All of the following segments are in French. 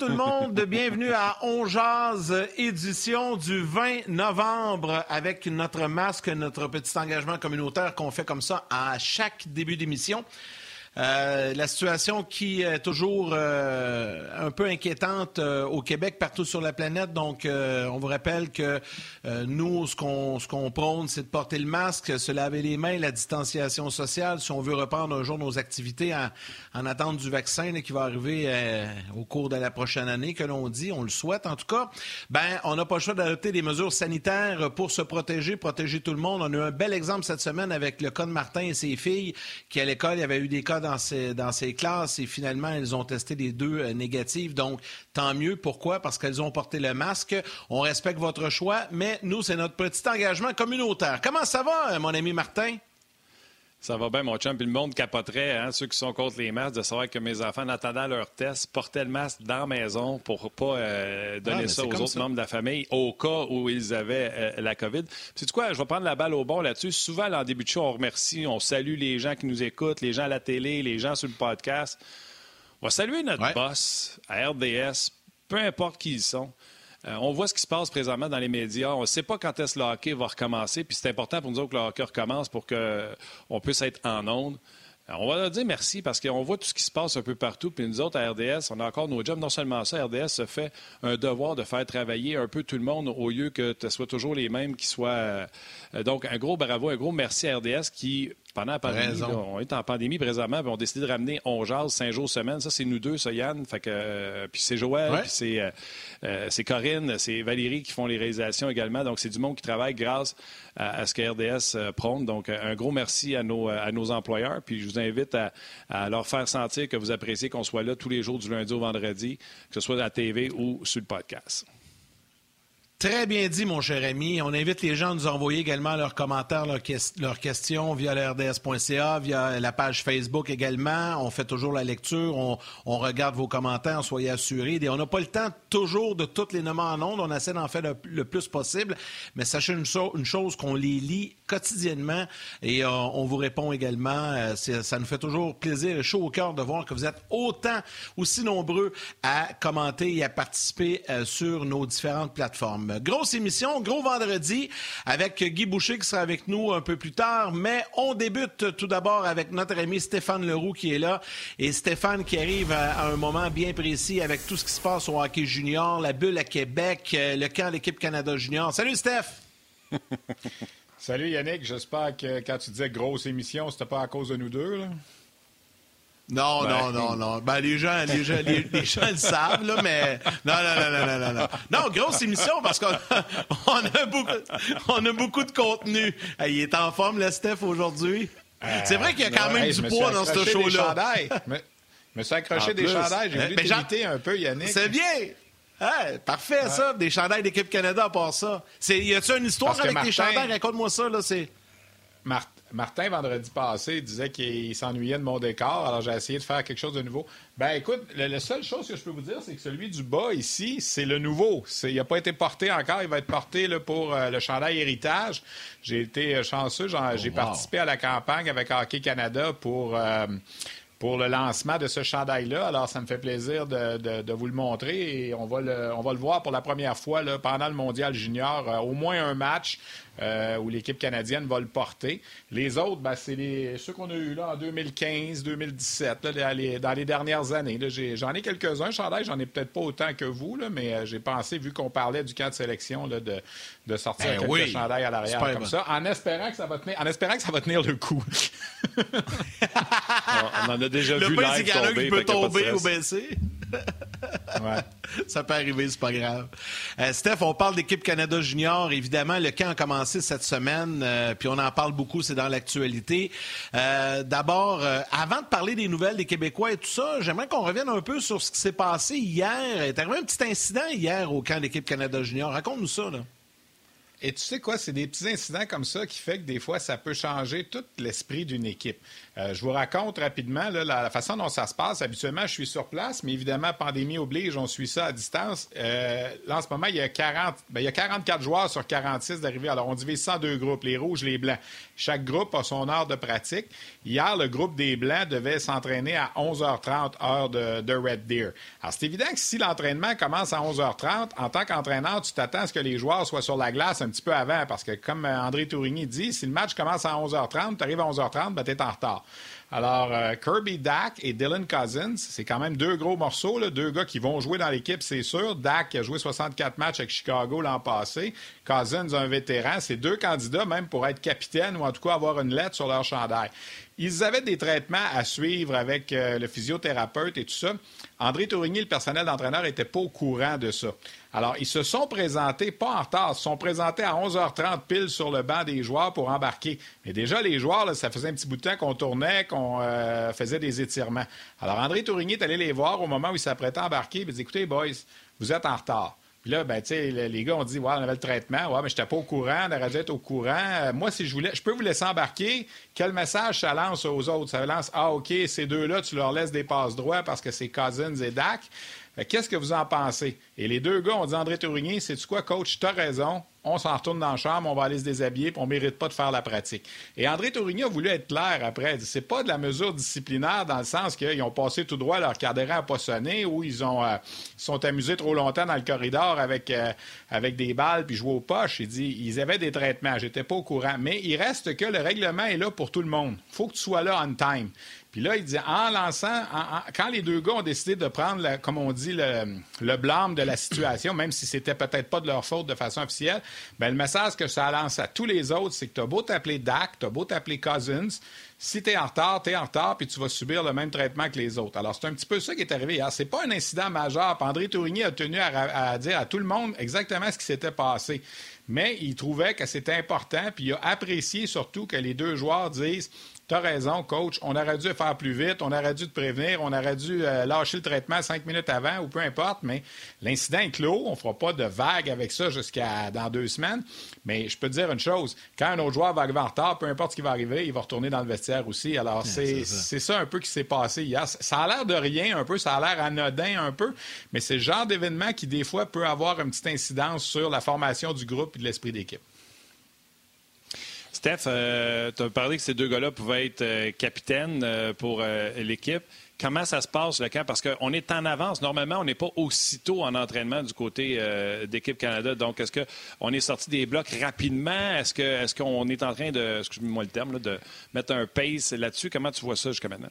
Tout le monde, bienvenue à On Jazz, édition du 20 novembre avec notre masque, notre petit engagement communautaire qu'on fait comme ça à chaque début d'émission. Euh, la situation qui est toujours euh, un peu inquiétante euh, au Québec, partout sur la planète. Donc, on vous rappelle que nous, ce qu'on prône, c'est de porter le masque, se laver les mains, la distanciation sociale, si on veut reprendre un jour nos activités en, en attente du vaccin qui va arriver au cours de la prochaine année, que l'on dit, on le souhaite en tout cas. Ben, on n'a pas le choix d'adopter des mesures sanitaires pour se protéger, protéger tout le monde. On a eu un bel exemple cette semaine avec le cas de Martin et ses filles, qui à l'école, il y avait eu des cas dans ses, dans ses classes et finalement, elles ont testé les deux euh, négatives. Donc, tant mieux. Pourquoi? Parce qu'elles ont porté le masque. On respecte votre choix, mais nous, c'est notre petit engagement communautaire. Comment ça va, euh, mon ami Martin? Ça va bien, mon chum. Puis le monde capoterait, hein, ceux qui sont contre les masques, de savoir que mes enfants, en attendant leur test, portaient le masque dans la maison pour pas euh, donner Ah, ça aux autres ça. membres de la famille au cas où ils avaient euh, la COVID. C'est quoi? Je vais prendre la balle au bon là-dessus. Souvent, là, en début de show, on remercie, on salue les gens qui nous écoutent, les gens à la télé, les gens sur le podcast. On va saluer notre Ouais. boss à RDS, peu importe qui ils sont. Euh, on voit ce qui se passe présentement dans les médias. On ne sait pas quand est-ce que le hockey va recommencer. Puis c'est important pour nous autres que le hockey recommence pour qu'on puisse être en onde. Euh, On va leur dire merci parce qu'on voit tout ce qui se passe un peu partout. Puis nous autres, à RDS, on a encore nos jobs. Non seulement ça, RDS se fait un devoir de faire travailler un peu tout le monde au lieu que ce soit toujours les mêmes qui soient. euh, donc, un gros bravo, un gros merci à RDS qui, pendant la pandémie, là, on est en pandémie présentement, puis on a décidé de ramener On Jase cinq jours semaine. Ça, c'est nous deux, ça, Yann. Fait que, euh, puis c'est Joël, Ouais. puis c'est, euh, euh, c'est Corinne, c'est Valérie qui font les réalisations également. Donc, c'est du monde qui travaille grâce à, à ce que RDS euh, prône. Donc, euh, un gros merci à nos, à nos employeurs. Puis, je vous invite à, leur faire sentir que vous appréciez qu'on soit là tous les jours du lundi au vendredi, que ce soit à la TV ou sur le podcast. Très bien dit, mon cher ami. On invite les gens à nous envoyer également leurs commentaires, leurs, ques- leurs questions via le RDS.ca, via la page Facebook également. On fait toujours la lecture, on, regarde vos commentaires, soyez assurés. On n'a pas le temps toujours de toutes les nommer en ondes. On essaie d'en faire le, plus possible. Mais sachez une chose, qu'on les lit quotidiennement et euh, on vous répond également. Euh, ça nous fait toujours plaisir et chaud au cœur de voir que vous êtes autant, aussi nombreux à commenter et à participer euh, sur nos différentes plateformes. Grosse émission, gros vendredi avec Guy Boucher qui sera avec nous un peu plus tard, mais on débute tout d'abord avec notre ami Stéphane Leroux qui est là et Stéphane qui arrive à, un moment bien précis avec tout ce qui se passe au hockey junior, la bulle à Québec, le camp de l'équipe Canada junior. Salut Steph! Salut Yannick, j'espère que quand tu disais grosse émission, c'était pas à cause de nous deux. Là? Non, non, non, non. Ben, les gens, les gens, les, les gens le savent, là, mais. Non, non, non, non, non, non, non. Grosse émission parce qu'on a, on a, beaucoup, on a beaucoup de contenu. Il est en forme, le Steph, aujourd'hui. C'est vrai qu'il y a quand même hey, du poids dans ce show-là. Je me- suis accroché En des plus. chandails. J'ai Eh, voulu ben, t'imiter un peu, Yannick. C'est bien! Hey, parfait, ça. Des chandails d'équipe Canada à part ça. C'est, y a-tu une histoire Parce avec Martin- chandails? Raconte-moi ça, là. C'est... Mar- Martin, vendredi passé, disait qu'il s'ennuyait de mon décor, alors j'ai essayé de faire quelque chose de nouveau. Ben écoute, la seule chose que je peux vous dire, c'est que celui du bas ici, c'est le nouveau. C'est- il n'a pas été porté encore, il va être porté là, pour euh, le chandail héritage. J'ai été euh, chanceux, j'ai wow. participé à la campagne avec Hockey Canada pour... euh, pour le lancement de ce chandail-là. Alors, ça me fait plaisir de, de- de vous le montrer et on va le, on va le voir pour la première fois là, pendant le Mondial Junior. Euh, au moins un match euh, où l'équipe canadienne va le porter. Les autres, ben, c'est les, ceux qu'on a eu là en 2015, 2017, là, dans, les, dans les dernières années. là. J'ai- J'en ai, quelques-uns, chandail, j'en ai peut-être pas autant que vous, là, mais euh, j'ai pensé, vu qu'on parlait du camp de sélection, là, de, de sortir Ben quelques oui. chandails à l'arrière comme bon. ça, en espérant que ça va tenir, en espérant que ça va tenir le coup. On, on en a déjà Le vu c'est live qu'il y en a tomber. qui peut tomber ou baisser. Ça peut arriver, c'est pas grave. Euh, Steph, on parle d'équipe Canada Junior. Évidemment, le camp a commencé cette semaine, euh, puis on en parle beaucoup, c'est dans l'actualité. Euh, d'abord, avant de parler des nouvelles des Québécois et tout ça, j'aimerais qu'on revienne un peu sur ce qui s'est passé hier. Il est arrivé un petit incident hier au camp d'équipe Canada Junior. Raconte-nous ça, là. Et tu sais quoi, c'est des petits incidents comme ça qui fait que des fois, ça peut changer tout l'esprit d'une équipe. Euh, je vous raconte rapidement la, façon dont ça se passe. Habituellement, je suis sur place, mais évidemment, pandémie oblige, on suit ça à distance. Euh, là, en ce moment, il y, a 40, ben, il y a 44 joueurs sur 46 d'arrivée. Alors, on divise ça en deux groupes, les rouges, les blancs. Chaque groupe a son heure de pratique. Hier, le groupe des blancs devait s'entraîner à 11h30, heure de, Red Deer. Alors, c'est évident que si l'entraînement commence à 11h30, en tant qu'entraîneur, tu t'attends à ce que les joueurs soient sur la glace un petit peu avant, parce que comme André Tourigny dit, si le match commence à 11h30, tu arrives à 11h30, ben, tu es en retard. Alors, euh, Kirby Dak et Dylan Cousins, c'est quand même deux gros morceaux, là, deux gars qui vont jouer dans l'équipe, c'est sûr. Dak a joué 64 matchs avec Chicago l'an passé. Cousins, un vétéran. C'est deux candidats même pour être capitaine ou en tout cas avoir une lettre sur leur chandail. Ils avaient des traitements à suivre avec euh, le physiothérapeute et tout ça. André Tourigny, le personnel d'entraîneur, n'était pas au courant de ça. Alors, ils se sont présentés, pas en retard, ils se sont présentés à 11h30 pile sur le banc des joueurs pour embarquer. Mais déjà, les joueurs, ça faisait un petit bout de temps qu'on tournait, qu'on euh, faisait des étirements. Alors, André Tourigny est allé les voir au moment où il s'apprêtait à embarquer. Il dit Écoutez, boys, vous êtes en retard. Puis là, ben, les gars ont dit, ouais, on avait le traitement. Ouais, mais je n'étais pas au courant, on aurait dû être au courant. Euh, moi, si je voulais, je peux vous laisser embarquer. Quel message ça lance aux autres? Ça lance, ah, OK, ces deux-là, tu leur laisses des passes droits parce que c'est Cousins et Dak. Qu'est-ce que vous en pensez? Et les deux gars ont dit, André Tourigny, c'est-tu quoi, coach? Tu as raison on s'en retourne dans la chambre, on va aller se déshabiller, puis on ne mérite pas de faire la pratique. Et André Tourigny a voulu être clair après. C'est pas de la mesure disciplinaire dans le sens qu'ils ont passé tout droit leur cadran à pas sonner ou ils ont euh, sont amusés trop longtemps dans le corridor avec, euh, avec des balles puis jouer aux poches. Il dit ils avaient des traitements, j'étais pas au courant. Mais il reste que le règlement est là pour tout le monde. faut que tu sois là on time. Puis là, il dit, en lançant, quand les deux gars ont décidé de prendre, comme on dit, le, blâme de la situation, même si c'était peut-être pas de leur faute de façon officielle, bien, le message que ça lance à tous les autres, c'est que tu as beau t'appeler Dak, tu as beau t'appeler Cousins, si tu es en retard, tu es en retard, puis tu vas subir le même traitement que les autres. Alors, c'est un petit peu ça qui est arrivé hier. C'est pas un incident majeur. André Tourigny a tenu à, dire à tout le monde exactement ce qui s'était passé. Mais il trouvait que c'était important, puis il a apprécié surtout que les deux joueurs disent tu as raison, coach. On aurait dû faire plus vite, on aurait dû te prévenir, on aurait dû euh, lâcher le traitement cinq minutes avant ou peu importe, mais l'incident est clos. On ne fera pas de vague avec ça jusqu'à dans deux semaines. Mais je peux te dire une chose quand un autre joueur va arriver en retard, peu importe ce qui va arriver, il va retourner dans le vestiaire aussi. Alors, c'est ça. un peu qui s'est passé hier. Ça a l'air de rien un peu, ça a l'air anodin un peu, mais c'est le genre d'événement qui, des fois, peut avoir une petite incidence sur la formation du groupe et de l'esprit d'équipe. Steph, euh, tu as parlé que ces deux gars-là pouvaient être euh, capitaines euh, pour l'équipe. Comment ça se passe, le camp? Parce qu'on est en avance. Normalement, on n'est pas aussitôt en entraînement du côté d'équipe Canada. Donc, est-ce qu'on est sorti des blocs rapidement? Est-ce qu'on est, est en train de, excuse-moi le terme, de mettre un pace là-dessus? Comment tu vois ça jusqu'à maintenant?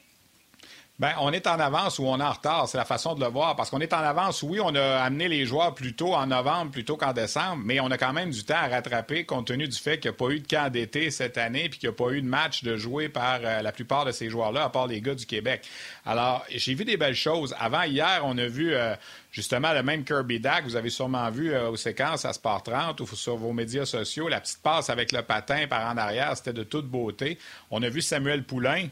Bien, on est en avance ou on est en retard, c'est la façon de le voir. Parce qu'on est en avance, oui, on a amené les joueurs plus tôt en novembre plutôt qu'en décembre, mais on a quand même du temps à rattraper compte tenu du fait qu'il n'y a pas eu de camp d'été cette année puis qu'il n'y a pas eu de match de jouer par euh, la plupart de ces joueurs-là, à part les gars du Québec. Alors, j'ai vu des belles choses. Avant hier, on a vu euh, justement le même Kirby Dak. Vous avez sûrement vu euh, aux séquences à Sport 30 ou sur vos médias sociaux, la petite passe avec le patin par en arrière, c'était de toute beauté. On a vu Samuel Poulain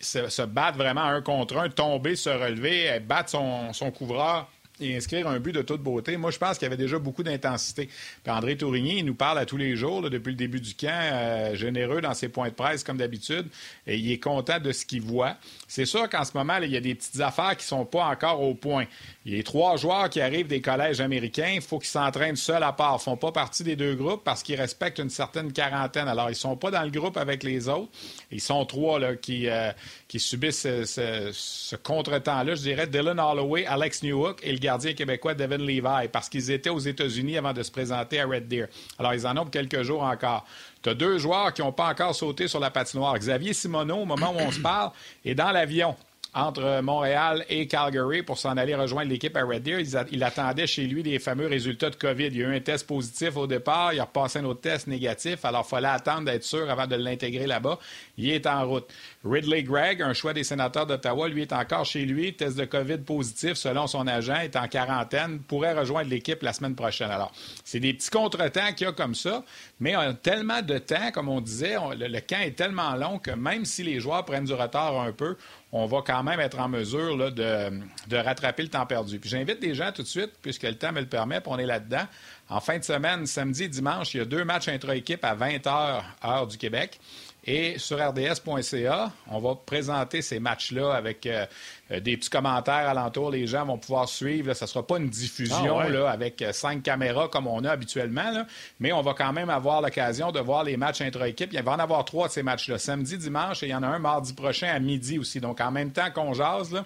se, battre vraiment un contre un, tomber, se relever, battre son, son couvreur et inscrire un but de toute beauté. Moi, je pense qu'il y avait déjà beaucoup d'intensité. André Tourigny, il nous parle à tous les jours, depuis le début du camp, euh, généreux dans ses points de presse, comme d'habitude, et il est content de ce qu'il voit. C'est sûr qu'en ce moment, il y a des petites affaires qui ne sont pas encore au point. Il y a trois joueurs qui arrivent des collèges américains. Il faut qu'ils s'entraînent seuls à part. Ils ne font pas partie des deux groupes parce qu'ils respectent une certaine quarantaine. Alors, ils ne sont pas dans le groupe avec les autres. Ils sont trois là, qui, euh, qui subissent ce, contretemps-là. Je dirais Dylan Holloway, Alex Newhook et le gardien québécois Devin Levi parce qu'ils étaient aux États-Unis avant de se présenter à Red Deer. Alors, ils en ont quelques jours encore. Tu as deux joueurs qui n'ont pas encore sauté sur la patinoire. Xavier Simoneau, au moment où on se parle, est dans l'avion. Entre Montréal et Calgary pour s'en aller rejoindre l'équipe à Red Deer. Il, attendait chez lui les fameux résultats de COVID. Il y a eu un test positif au départ, il a repassé un autre test négatif, alors il fallait attendre d'être sûr avant de l'intégrer là-bas. Il est en route. Ridley Gregg, un choix des sénateurs d'Ottawa, lui est encore chez lui, test de COVID positif selon son agent, est en quarantaine, pourrait rejoindre l'équipe la semaine prochaine. Alors, c'est des petits contretemps qu'il y a comme ça, mais on a tellement de temps, comme on disait, le camp est tellement long que même si les joueurs prennent du retard un peu, on va quand même être en mesure de, rattraper le temps perdu. Puis j'invite des gens tout de suite, puisque le temps me le permet, puis on est là-dedans. En fin de semaine, samedi et dimanche, il y a deux matchs intra-équipe à 20 h, heure du Québec. Et sur rds.ca, on va présenter ces matchs-là avec euh, des petits commentaires alentour. Les gens vont pouvoir suivre. Ce ne sera pas une diffusion ah là, avec euh, cinq caméras comme on a habituellement, mais on va quand même avoir l'occasion de voir les matchs intra-équipe. Il va en avoir trois de ces matchs-là, samedi, dimanche, et il y en a un mardi prochain à midi aussi. Donc, en même temps qu'on jase, là,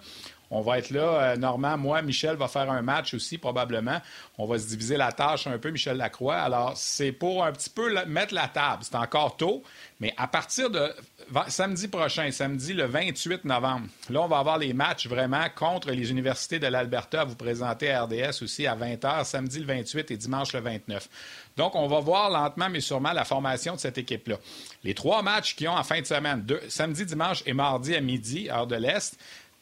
on va être là. Euh, Normand, moi, Michel va faire un match aussi, probablement. On va se diviser la tâche un peu, Michel Lacroix. Alors, c'est pour un petit peu mettre la table. C'est encore tôt, mais à partir de samedi prochain, samedi le 28 novembre, là, on va avoir les matchs vraiment contre les universités de l'Alberta à vous présenter à RDS aussi à 20h, samedi le 28 et dimanche le 29. Donc, on va voir lentement, mais sûrement, la formation de cette équipe-là. Les trois matchs qui ont en fin de semaine, samedi, dimanche et mardi à midi, heure de l'Est,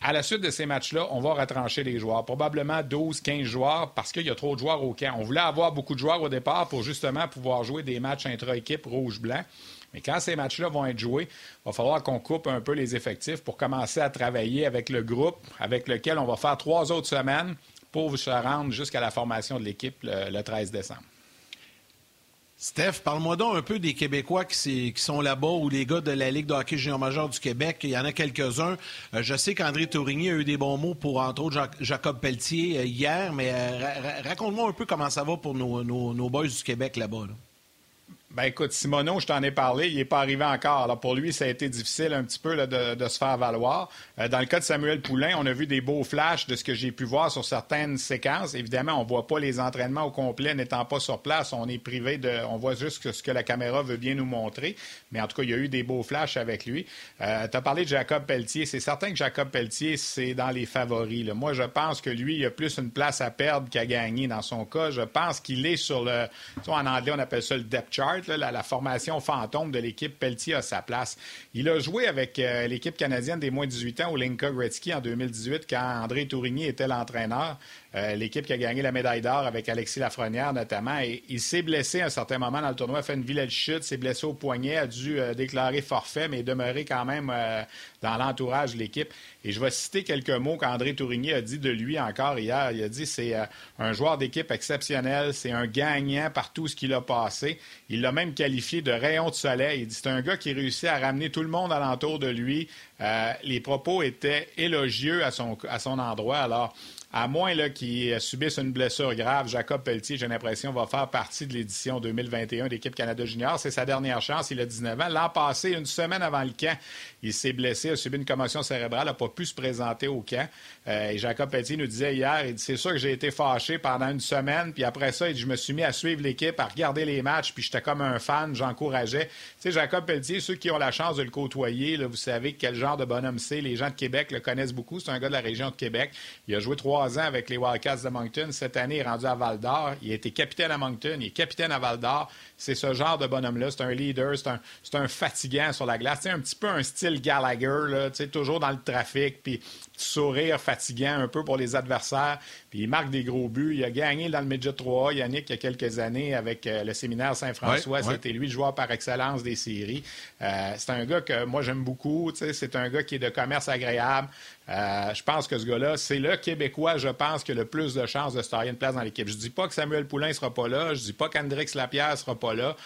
à la suite de ces matchs-là, on va retrancher les joueurs. Probablement 12, 15 joueurs parce qu'il y a trop de joueurs au camp. On voulait avoir beaucoup de joueurs au départ pour justement pouvoir jouer des matchs intra-équipe rouge-blanc. Mais quand ces matchs-là vont être joués, il va falloir qu'on coupe un peu les effectifs pour commencer à travailler avec le groupe avec lequel on va faire trois autres semaines pour se rendre jusqu'à la formation de l'équipe le 13 décembre. Steph, parle-moi donc un peu des Québécois qui, sont là-bas ou les gars de la Ligue de hockey junior majeur du Québec. Il y en a quelques-uns. Euh, je sais qu'André Tourigny a eu des bons mots pour, entre autres, Jacob Pelletier euh, hier, mais euh, raconte-moi un peu comment ça va pour nos, nos boys du Québec là-bas. là bas ben écoute, Simoneau, je t'en ai parlé, il n'est pas arrivé encore. Alors pour lui, ça a été difficile un petit peu de, se faire valoir. Euh, dans le cas de Samuel Poulain, on a vu des beaux flashs de ce que j'ai pu voir sur certaines séquences. Évidemment, on ne voit pas les entraînements au complet n'étant pas sur place. On est privé de. On voit juste ce que la caméra veut bien nous montrer. Mais en tout cas, il y a eu des beaux flashs avec lui. Euh, tu as parlé de Jacob Pelletier. C'est certain que Jacob Pelletier, c'est dans les favoris. Moi, je pense que lui, il a plus une place à perdre qu'à gagner dans son cas. Je pense qu'il est sur le. en anglais, on appelle ça le depth chart la, formation fantôme de l'équipe, Pelletier a sa place. Il a joué avec euh, l'équipe canadienne des moins de 18 ans au Linka Gretzky en 2018 quand André Tourigny était l'entraîneur. Euh, l'équipe qui a gagné la médaille d'or avec Alexis Lafrenière notamment. Il s'est blessé à un certain moment dans le tournoi, a fait une vilaine chute, s'est blessé au poignet, a dû euh, déclarer forfait, mais demeurer quand même euh, dans l'entourage de l'équipe. Et je vais citer quelques mots qu'André Tourigny a dit de lui encore hier. Il a dit c'est un joueur d'équipe exceptionnel, c'est un gagnant par tout ce qu'il a passé. Il l'a même qualifié de rayon de soleil. Il dit c'est un gars qui réussit à ramener tout le monde alentour de lui. les propos étaient élogieux à son endroit. Alors, à moins qu'il subisse une blessure grave, Jacob Pelletier, j'ai l'impression, va faire partie de l'édition 2021 d'équipe Canada Junior. C'est sa dernière chance. Il a 19 ans. L'an passé, une semaine avant le camp, il s'est blessé, a subi une commotion cérébrale, n'a pas pu se présenter au camp. Euh, Jacob Pelletier nous disait hier, il dit, c'est sûr que j'ai été fâché pendant une semaine, puis après ça, il dit, je me suis mis à suivre l'équipe, à regarder les matchs, puis j'étais comme un fan, j'encourageais. Tu sais, Jacob Pelletier, ceux qui ont la chance de le côtoyer, vous savez quel genre de bonhomme c'est. Les gens de Québec le connaissent beaucoup. C'est un gars de la région de Québec. Il a joué trois ans avec les Wildcats de Moncton. Cette année, il est rendu à Val d'Or. Il a été capitaine à Moncton, il est capitaine à Val d'Or. C'est ce genre de bonhomme-là. C'est un leader, c'est un, un, fatigant sur la glace. C'est un petit peu un style Gallagher, là, toujours dans le trafic, puis sourire fatigant un peu pour les adversaires. Puis il marque des gros buts. Il a gagné dans le Midget 3 Yannick, il y a quelques années avec euh, le séminaire Saint-François. C'était lui le joueur par excellence des séries. Euh, c'est un gars que moi j'aime beaucoup. C'est un gars qui est de commerce agréable. Euh, je pense que ce gars-là, c'est le Québécois, je pense, qui a le plus de chances de se tailler une place dans l'équipe. Je dis pas que Samuel Poulain ne sera pas là. Je dis pas qu'Andrix Lapierre ne sera pas là.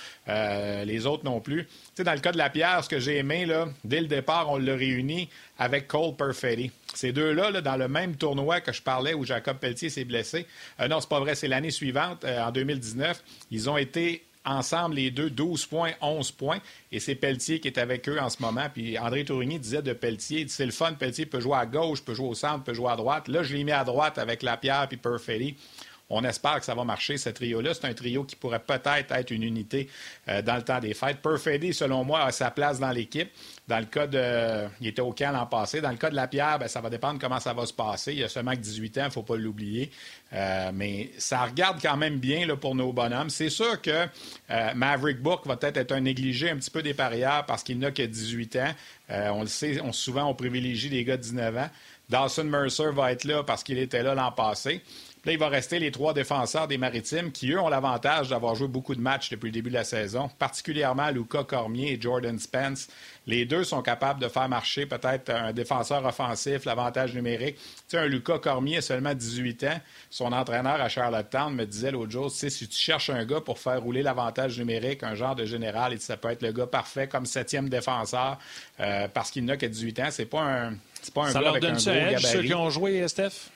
les autres non plus. dans le cas de Lapierre, ce que j'ai aimé, là, dès le départ, on l'a réuni avec Cole Perfetti. Ces deux-là, là, dans le même tournoi que je parlais où Jacob Pelletier s'est blessé, euh, non, c'est pas vrai, c'est l'année suivante, euh, en 2019, ils ont été ensemble, les deux, 12 points, 11 points. Et c'est Pelletier qui est avec eux en ce moment. Puis André Tourigny disait de Pelletier, c'est le fun, Pelletier peut jouer à gauche, peut jouer au centre, peut jouer à droite. Là, je l'ai mis à droite avec Lapierre puis Perfetti On espère que ça va marcher, ce trio-là. C'est un trio qui pourrait peut-être être une unité euh, dans le temps des fêtes. Perfetti, selon moi, a sa place dans l'équipe. Dans le cas de. Il était au camp l'an passé. Dans le cas de la Pierre, ben, ça va dépendre comment ça va se passer. Il y a seulement que 18 ans, il ne faut pas l'oublier. Euh, mais ça regarde quand même bien là, pour nos bonhommes. C'est sûr que euh, Maverick Book va peut-être être un négligé un petit peu des parieurs parce qu'il n'a que 18 ans. on le sait, on, souvent, on privilégie les gars de 19 ans. Dawson Mercer va être là parce qu'il était là l'an passé. Là, il va rester les trois défenseurs des Maritimes qui, eux, ont l'avantage d'avoir joué beaucoup de matchs depuis le début de la saison, particulièrement Luca Cormier et Jordan Spence. Les deux sont capables de faire marcher peut-être un défenseur offensif, l'avantage numérique. Tu sais, un Luca Cormier a seulement 18 ans. Son entraîneur à Charlottetown me disait l'autre jour, tu sais, si tu cherches un gars pour faire rouler l'avantage numérique, un genre de général, ça peut être le gars parfait comme septième défenseur euh, parce qu'il n'a que 18 ans. C'est pas un, c'est pas un ça gars leur avec donne un ça gros edge, gabarit. ceux qui ont joué, Steph?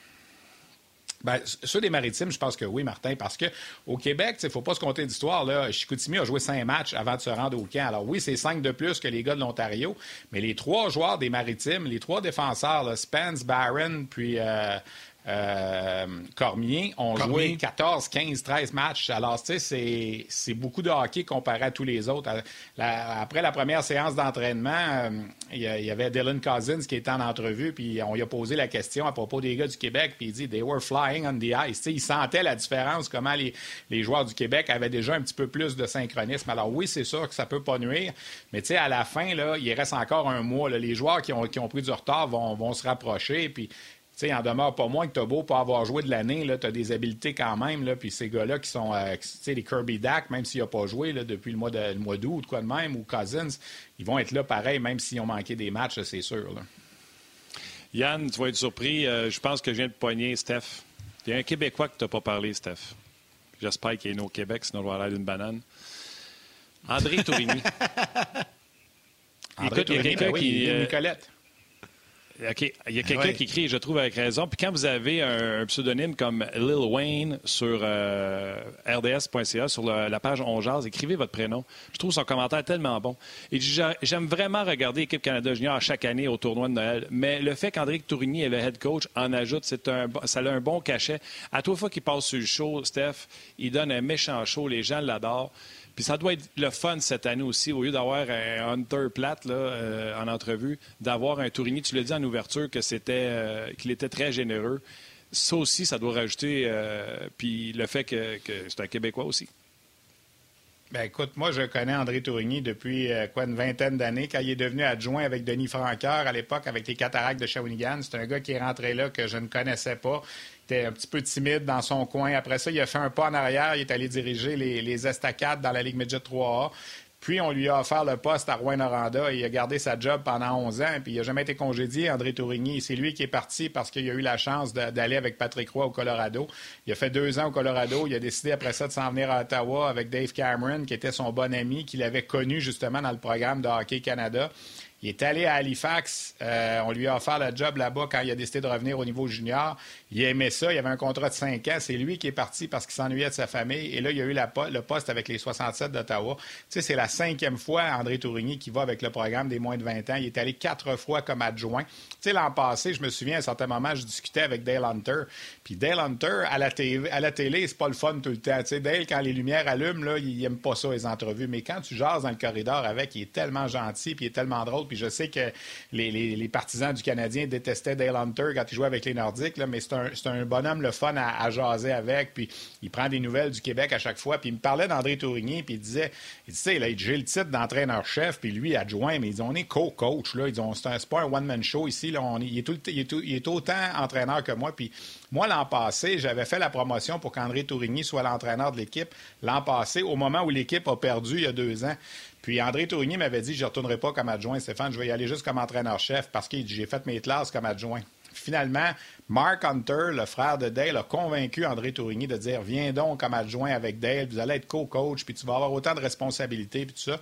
Ben, ceux des Maritimes, je pense que oui, Martin, parce que au Québec, il ne faut pas se compter d'histoire. Là. Chicoutimi a joué cinq matchs avant de se rendre au camp. Alors oui, c'est cinq de plus que les gars de l'Ontario, mais les trois joueurs des Maritimes, les trois défenseurs, là, Spence, Barron, puis euh, euh, Cormier, ont Cormier. joué 14, 15, 13 matchs. Alors, tu sais, c'est- beaucoup de hockey comparé à tous les autres. La- après la première séance d'entraînement, euh, il y, avait Dylan Cousins qui était en entrevue, puis on lui a posé la question à propos des gars du Québec, puis il dit « They were flying on the ice ». Sais, il sentait la différence, comment les, les joueurs du Québec avaient déjà un petit peu plus de synchronisme. Alors oui, c'est sûr que ça peut pas nuire, mais tu sais, à la fin, là, il reste encore un mois. là. Les joueurs qui ont, qui ont pris du retard vont, vont se rapprocher, puis sais, en demeure pas moins que t'as beau pas avoir joué de l'année, là, t'as des habiletés quand même, là, puis ces gars-là qui sont, euh, qui- tu sais, les Kirby Dak, même s'il n'a pas joué là, depuis le mois de- le mois d'août quoi de même, ou Cousins, ils vont être là pareil, même s'ils ont manqué des matchs, c'est sûr. là. Yann, tu vas être surpris. euh, je pense que je viens de pogner Steph. Il y a un Québécois que tu n'as pas parlé, Steph. J'espère qu'il est né au Québec, sinon on va aller d'une banane. André Tourigny. André Écoute, il y a Tourigny, quelqu'un ben oui, qui, euh, Nicolette. OK. Il y a quelqu'un Ouais. qui écrit, je trouve avec raison. Puis quand vous avez un, un pseudonyme comme Lil Wayne sur euh, rds.ca, sur le- la page On Jase, écrivez votre prénom. Je trouve son commentaire tellement bon. Et j'aime vraiment regarder l'équipe Canada Junior chaque année au tournoi de Noël. Mais le fait qu'André Tourigny est le head coach en ajoute, c'est un, ça a un bon cachet. À toute fois qu'il passe sur le show, Steph, il donne un méchant show. Les gens l'adorent. Puis ça doit être le fun cette année aussi, au lieu d'avoir un Hunter plate là, euh, en entrevue, d'avoir un Tourigny. Tu l'as dit en ouverture que c'était euh, qu'il était très généreux. Ça aussi, ça doit rajouter. euh, le fait que, c'est un Québécois aussi. Ben écoute, moi je connais André Tourigny depuis quoi une vingtaine d'années quand il est devenu adjoint avec Denis Franqueur à l'époque avec les cataractes de Shawinigan. C'est un gars qui est rentré là que je ne connaissais pas. Il était un petit peu timide dans son coin. Après ça, il a fait un pas en arrière. Il est allé diriger les, les estacades dans la Ligue Midget 3A. Puis, on lui a offert le poste à Rouen-Noranda. Il a gardé sa job pendant 11 ans. Puis, il n'a jamais été congédié, André Tourigny. C'est lui qui est parti parce qu'il a eu la chance d'aller avec Patrick Roy au Colorado. Il a fait deux ans au Colorado. Il a décidé après ça de s'en venir à Ottawa avec Dave Cameron, qui était son bon ami, qu'il avait connu justement dans le programme de Hockey Canada. Il est allé à Halifax. Euh, on lui a offert le job là-bas quand il a décidé de revenir au niveau junior. Il aimait ça. Il avait un contrat de 5 ans. C'est lui qui est parti parce qu'il s'ennuyait de sa famille. Et là, il y a eu le poste avec les 67 d'Ottawa. Tu sais, c'est la cinquième fois, André Tourigny, qui va avec le programme des moins de 20 ans. Il est allé quatre fois comme adjoint. Tu sais, l'an passé, je me souviens, à un certain moment, je discutais avec Dale Hunter. Puis Dale Hunter, à la, télé, à la télé, c'est pas le fun tout le temps. Tu sais, Dale, quand les lumières allument, là, il aime pas ça, les entrevues. Mais quand tu jases dans le corridor avec, il est tellement gentil, puis il est tellement drôle. Puis je sais que les, partisans du Canadien détestaient Dale Hunter quand il jouait avec les Nordiques, mais c'est un, un bonhomme le fun à, jaser avec. Puis il prend des nouvelles du Québec à chaque fois. Puis il me parlait d'André Tourigny, puis il disait, il sais, là, j'ai le titre d'entraîneur-chef, puis lui adjoint, mais ils disent, on est co-coach. Là. Ils disent, c'est, un, c'est pas un one-man show ici. Là. Il, est tout il, est tout- il est autant entraîneur que moi. Puis moi, l'an passé, j'avais fait la promotion pour qu'André Tourigny soit l'entraîneur de l'équipe. L'an passé, au moment où l'équipe a perdu il y a deux ans. Puis André Tourigny m'avait dit, je ne retournerai pas comme adjoint, Stéphane, je vais y aller juste comme entraîneur-chef parce que j'ai fait mes classes comme adjoint. Finalement, Mark Hunter, le frère de Dale, a convaincu André Tourigny de dire Viens donc comme adjoint avec Dale, vous allez être co-coach, puis tu vas avoir autant de responsabilités, puis tout ça.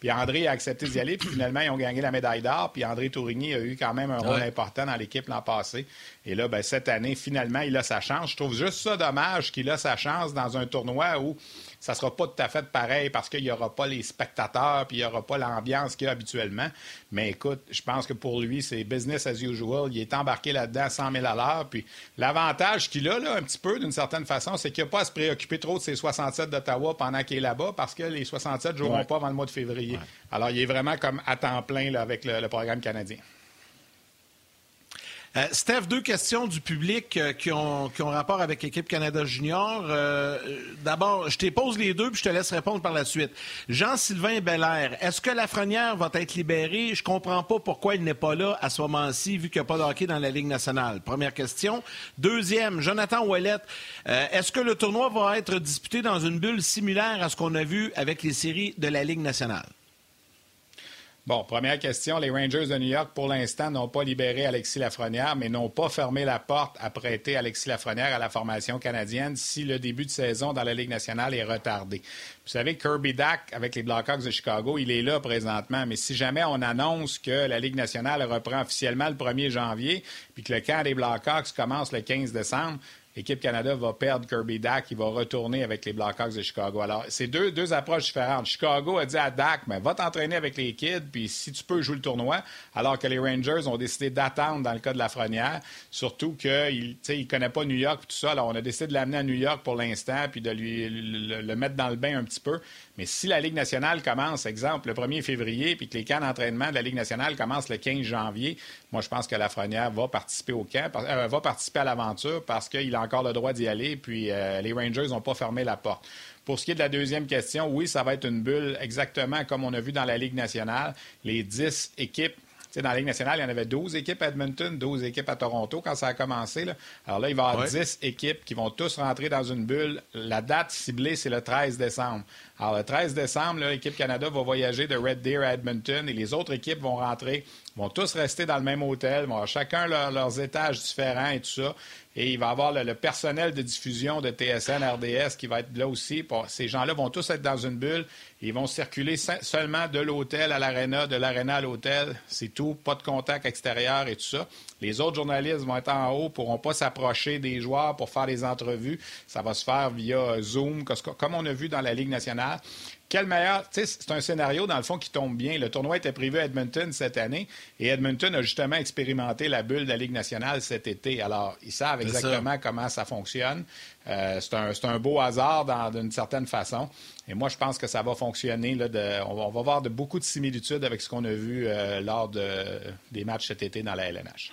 Puis André a accepté d'y aller, puis finalement, ils ont gagné la médaille d'or, puis André Tourigny a eu quand même un rôle Ouais. important dans l'équipe l'an passé. Et là, ben, cette année, finalement, il a sa chance. Je trouve juste ça dommage qu'il a sa chance dans un tournoi où Ça ne sera pas tout à fait pareil parce qu'il n'y aura pas les spectateurs puis il n'y aura pas l'ambiance qu'il y a habituellement. Mais écoute, je pense que pour lui, c'est business as usual. Il est embarqué là-dedans à 100 000 à l'heure. Puis l'avantage qu'il a, là, un petit peu, d'une certaine façon, c'est qu'il n'a pas à se préoccuper trop de ses 67 d'Ottawa pendant qu'il est là-bas parce que les 67 ne joueront pas avant le mois de février. Alors, il est vraiment comme à temps plein là, avec le programme canadien. Euh, Steph, deux questions du public euh, qui, ont, rapport avec l'équipe Canada Junior. Euh, d'abord, je te pose les deux, puis je te laisse répondre par la suite. Jean-Sylvain Belair, est-ce que Lafrenière va être libéré? Je comprends pas pourquoi il n'est pas là à ce moment-ci, vu qu'il n'y a pas de dans la Ligue nationale. Première question. Deuxième, Jonathan Ouellet, est-ce que le tournoi va être disputé dans une bulle similaire à ce qu'on a vu avec les séries de la Ligue nationale? Bon, première question. Les Rangers de New York, pour l'instant, n'ont pas libéré Alexis Lafrenière, mais n'ont pas fermé la porte à prêter Alexis Lafrenière à la formation canadienne si le début de saison dans la Ligue nationale est retardé. Vous savez, Kirby Dack, avec les Blackhawks de Chicago, il est là présentement, mais si jamais on annonce que la Ligue nationale reprend officiellement le 1er janvier, puis que le camp des Blackhawks commence le 15 décembre, l'équipe Canada va perdre Kirby Dak, il va retourner avec les Blackhawks de Chicago. Alors, c'est deux, deux approches différentes. Chicago a dit à Dak, mais va t'entraîner avec les kids, puis si tu peux jouer le tournoi, alors que les Rangers ont décidé d'attendre dans le cas de la Frenière, surtout qu'il ne connaît pas New York et tout ça. Alors, on a décidé de l'amener à New York pour l'instant, puis de lui le, mettre dans le bain un petit peu. Mais si la Ligue nationale commence, exemple, le 1er février, puis que les camps d'entraînement de la Ligue nationale commencent le 15 janvier, moi, je pense que la Frenière va participer au camp, euh, va participer à l'aventure parce qu'il a encore le droit d'y aller, puis euh, les Rangers n'ont pas fermé la porte. Pour ce qui est de la deuxième question, oui, ça va être une bulle exactement comme on a vu dans la Ligue nationale. Les 10 équipes dans la Ligue nationale, il y en avait 12 équipes à Edmonton, 12 équipes à Toronto quand ça a commencé. Alors là, il va y avoir 10 équipes qui vont tous rentrer dans une bulle. La date ciblée, c'est le 13 décembre. Alors, le 13 décembre, l'équipe Canada va voyager de Red Deer à Edmonton et les autres équipes vont rentrer, vont tous rester dans le même hôtel, vont avoir chacun leurs étages différents et tout ça. Et il va y avoir le, personnel de diffusion de TSN, RDS qui va être là aussi. ces gens-là vont tous être dans une bulle. Ils vont circuler seulement de l'hôtel à l'aréna, de l'aréna à l'hôtel. C'est tout. Pas de contact extérieur et tout ça. Les autres journalistes vont être en haut, pourront pas s'approcher des joueurs pour faire des entrevues. Ça va se faire via Zoom, comme on a vu dans la Ligue nationale. Quel meilleur. C'est un scénario, dans le fond, qui tombe bien. Le tournoi était prévu à Edmonton cette année et Edmonton a justement expérimenté la bulle de la Ligue nationale cet été. Alors, ils savent exactement comment ça fonctionne. Euh, c'est un, beau hasard d'une certaine façon. Et moi, je pense que ça va fonctionner. on, va voir de beaucoup de similitudes avec ce qu'on a vu euh, lors des matchs cet été dans la LNH.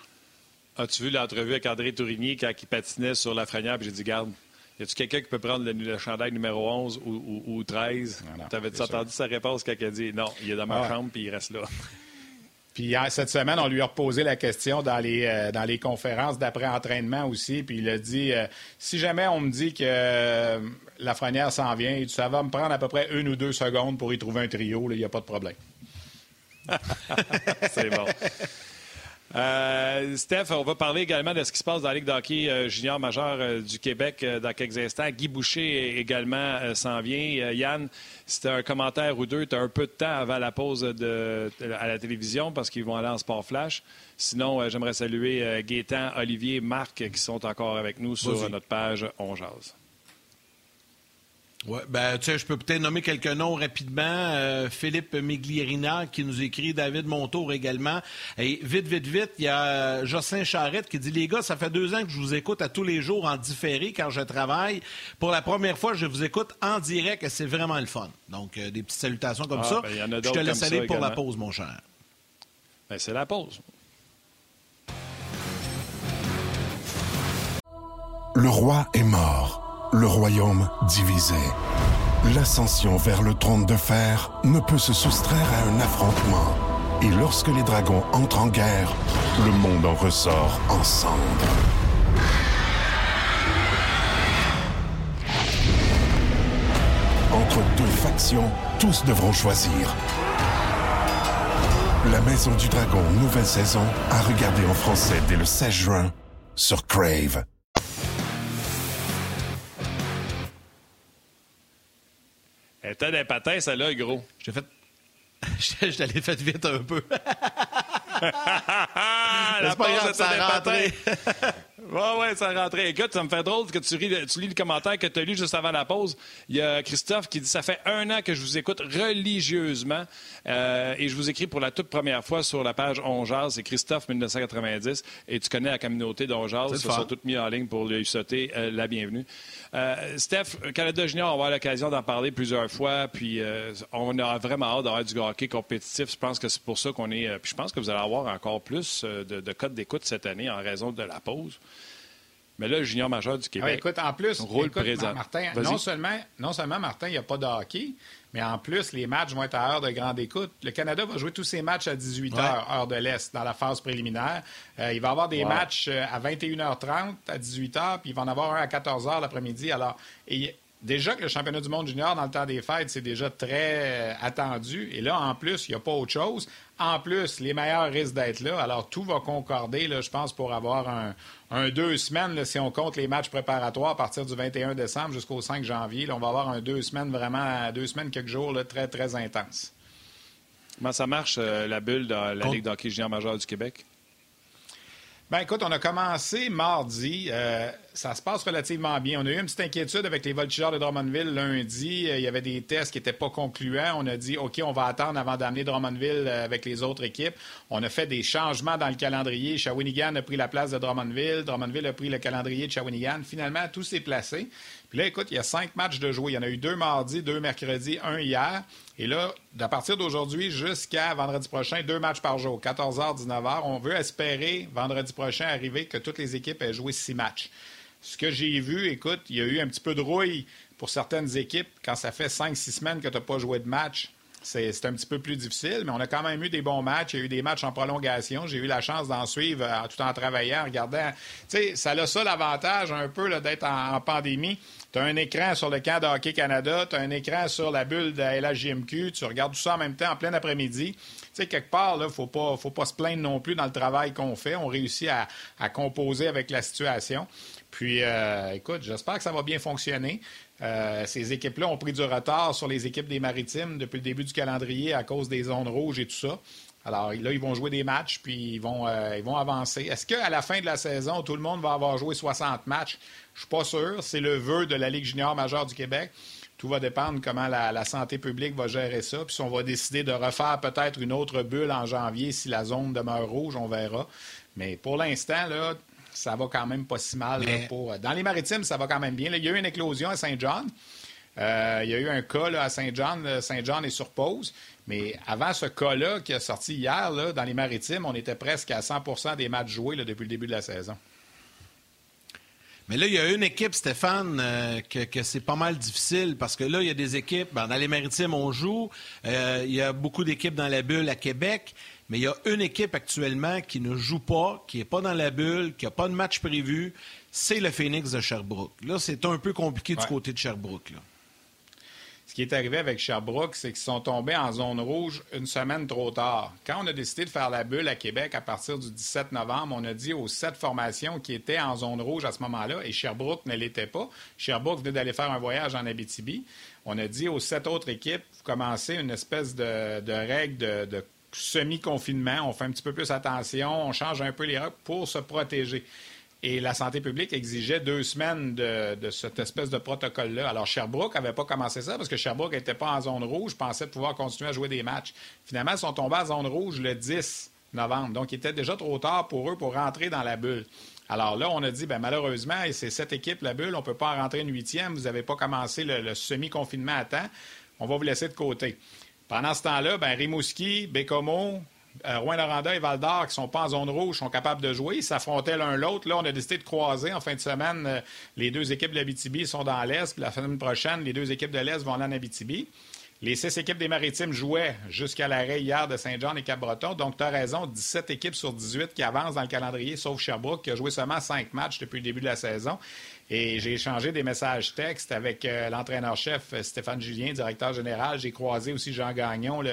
As-tu vu l'entrevue avec André Tourigny quand il patinait sur la frenière? Puis j'ai dit, garde, y a-tu quelqu'un qui peut prendre le, chandail numéro 11 ou, 13? T'avais-tu entendu sa réponse quand a dit non, il est dans ma chambre puis il reste là? Puis cette semaine, on lui a reposé la question dans les, euh, dans les conférences d'après-entraînement aussi. Puis il a dit euh, si jamais on me dit que euh, la frenière s'en vient, ça va me prendre à peu près une ou deux secondes pour y trouver un trio, il n'y a pas de problème. C'est bon. Euh, Steph, on va parler également de ce qui se passe dans la Ligue d'hockey euh, junior majeur euh, du Québec dans quelques instants. Guy Boucher également s'en vient. Yann, c'était un commentaire ou deux. Tu as un peu de temps avant la pause de, à la télévision parce qu'ils vont aller en sport flash. Sinon, j'aimerais saluer Gaétan, Olivier, Marc qui sont encore avec nous sur notre page On Ouais, ben, tu sais, je peux peut-être nommer quelques noms rapidement. Euh, Philippe Miglierina qui nous écrit, David Montour également. Et vite, vite, vite, il y a Jocelyn Charrette qui dit Les gars, ça fait deux ans que je vous écoute à tous les jours en différé quand je travaille. Pour la première fois, je vous écoute en direct et c'est vraiment le fun. Donc, euh, des petites salutations comme ah, ça. Ben, je te laisse aller pour la pause, mon cher. Ben, c'est la pause. Le roi est mort le royaume divisé. L'ascension vers le trône de fer ne peut se soustraire à un affrontement. Et lorsque les dragons entrent en guerre, le monde en ressort ensemble. Entre deux factions, tous devront choisir. La Maison du Dragon, nouvelle saison, à regarder en français dès le 16 juin sur Crave. T'as des patins, celle-là, gros. Je t'ai fait. je t'allais fait vite un peu. la pas grave, ça a rentré. Ouais, ouais, ça rentrait. Écoute, ça me fait drôle que tu, lis, tu lis le commentaire que tu as lu juste avant la pause. Il y a Christophe qui dit Ça fait un an que je vous écoute religieusement euh, et je vous écris pour la toute première fois sur la page Onjaz. C'est Christophe 1990 et tu connais la communauté d'Onjaz. Ils se sont tous mis en ligne pour lui sauter euh, la bienvenue. Euh, Steph, Canada Junior, on va avoir l'occasion d'en parler plusieurs fois. Puis on aura vraiment hâte d'avoir du hockey compétitif. Je pense que c'est pour ça qu'on est. puis je pense que vous allez avoir encore plus de, de codes d'écoute cette année en raison de la pause. Mais là, le junior majeur du Québec. écoute, en plus, Martin, non seulement, non seulement Martin, il n'y a pas de hockey, mais en plus, les matchs vont être à heure de grande écoute. Le Canada va jouer tous ses matchs à 18 h, heure de l'Est, dans la phase préliminaire. Euh, il va avoir des matchs euh, à 21h30, à 18 h, puis il va en avoir un à 14 h l'après-midi. Alors, et déjà que le championnat du monde junior dans le temps des fêtes, c'est déjà très euh, attendu. Et là, en plus, il n'y a pas autre chose. En plus, les meilleurs risquent d'être là. Alors, tout va concorder, là, je pense, pour avoir un, deux semaines, si on compte les matchs préparatoires à partir du 21 décembre jusqu'au 5 janvier. on va avoir un deux semaines vraiment, deux semaines, quelques jours très, très intenses. Comment ça marche, euh, la bulle dans la Ligue d'hockey junior majeur du Québec? Ben écoute, on a commencé mardi. Euh, ça se passe relativement bien. On a eu une petite inquiétude avec les voltigeurs de Drummondville lundi. Euh, il y avait des tests qui n'étaient pas concluants. On a dit, OK, on va attendre avant d'amener Drummondville euh, avec les autres équipes. On a fait des changements dans le calendrier. Shawinigan a pris la place de Drummondville. Drummondville a pris le calendrier de Shawinigan. Finalement, tout s'est placé. Puis là, écoute, il y a cinq matchs de jouer. Il y en a eu deux mardi, deux mercredi, un hier. Et là, à partir d'aujourd'hui jusqu'à vendredi prochain, deux matchs par jour, 14h, 19h. On veut espérer, vendredi prochain, arriver que toutes les équipes aient joué six matchs. Ce que j'ai vu, écoute, il y a eu un petit peu de rouille pour certaines équipes quand ça fait cinq, six semaines que tu n'as pas joué de match. C'est un petit peu plus difficile, mais on a quand même eu des bons matchs. Il y a eu des matchs en prolongation. J'ai eu la chance d'en suivre euh, tout en travaillant, en regardant. Tu sais, ça a ça l'avantage un peu d'être en, pandémie. Tu as un écran sur le camp de Hockey Canada, tu as un écran sur la bulle de la tu regardes tout ça en même temps en plein après-midi. Tu sais, quelque part, il ne faut pas, faut pas se plaindre non plus dans le travail qu'on fait. On réussit à, composer avec la situation. Puis, euh, écoute, j'espère que ça va bien fonctionner. Euh, ces équipes-là ont pris du retard sur les équipes des Maritimes depuis le début du calendrier à cause des zones rouges et tout ça. Alors là, ils vont jouer des matchs, puis ils vont, euh, ils vont avancer. Est-ce qu'à la fin de la saison, tout le monde va avoir joué 60 matchs? Je suis pas sûr. C'est le vœu de la Ligue junior majeure du Québec. Tout va dépendre comment la, santé publique va gérer ça. Puis si on va décider de refaire peut-être une autre bulle en janvier si la zone demeure rouge, on verra. Mais pour l'instant, là, ça va quand même pas si mal. pour... Dans les maritimes, ça va quand même bien. il y a eu une éclosion à Saint-Jean. Euh, il y a eu un cas à Saint-Jean. Saint-Jean est sur pause. Mais avant ce cas-là qui a sorti hier, dans les maritimes, on était presque à 100% des matchs joués depuis le début de la saison. Mais là, il y a une équipe, Stéphane, euh, que, c'est pas mal difficile parce que là, il y a des équipes. Ben, dans les maritimes, on joue. Euh, il y a beaucoup d'équipes dans la bulle à Québec. Mais il y a une équipe actuellement qui ne joue pas, qui n'est pas dans la bulle, qui n'a pas de match prévu. C'est le Phoenix de Sherbrooke. Là, c'est un peu compliqué du côté de Sherbrooke. Ce qui est arrivé avec Sherbrooke, c'est qu'ils sont tombés en zone rouge une semaine trop tard. Quand on a décidé de faire la bulle à Québec à partir du 17 novembre, on a dit aux sept formations qui étaient en zone rouge à ce moment-là, et Sherbrooke ne l'était pas. Sherbrooke venait d'aller faire un voyage en Abitibi. On a dit aux sept autres équipes, vous commencez une espèce de, règle de semi-confinement, on fait un petit peu plus attention, on change un peu les règles pour se protéger. Et la santé publique exigeait deux semaines de, cette espèce de protocole-là. Alors, Sherbrooke n'avait pas commencé ça parce que Sherbrooke n'était pas en zone rouge, pensait pouvoir continuer à jouer des matchs. Finalement, ils sont tombés en zone rouge le 10 novembre. Donc, il était déjà trop tard pour eux pour rentrer dans la bulle. Alors là, on a dit, ben, malheureusement, c'est cette équipe, la bulle, on ne peut pas en rentrer une huitième. Vous n'avez pas commencé le, semi-confinement à temps. On va vous laisser de côté. Pendant ce temps-là, ben, Rimouski, Bécomo, euh, Rouen-Noranda et Val-d'Or, qui ne sont pas en zone rouge, sont capables de jouer. Ils s'affrontaient l'un l'autre. Là, on a décidé de croiser en fin de semaine. Euh, les deux équipes de l'Abitibi sont dans l'Est. la semaine prochaine, les deux équipes de l'Est vont aller en Abitibi. Les six équipes des Maritimes jouaient jusqu'à l'arrêt hier de Saint-Jean et Cap-Breton. Donc, tu as raison, 17 équipes sur 18 qui avancent dans le calendrier, sauf Sherbrooke, qui a joué seulement cinq matchs depuis le début de la saison. Et j'ai échangé des messages textes avec euh, l'entraîneur-chef euh, Stéphane Julien, directeur général. J'ai croisé aussi Jean Gagnon,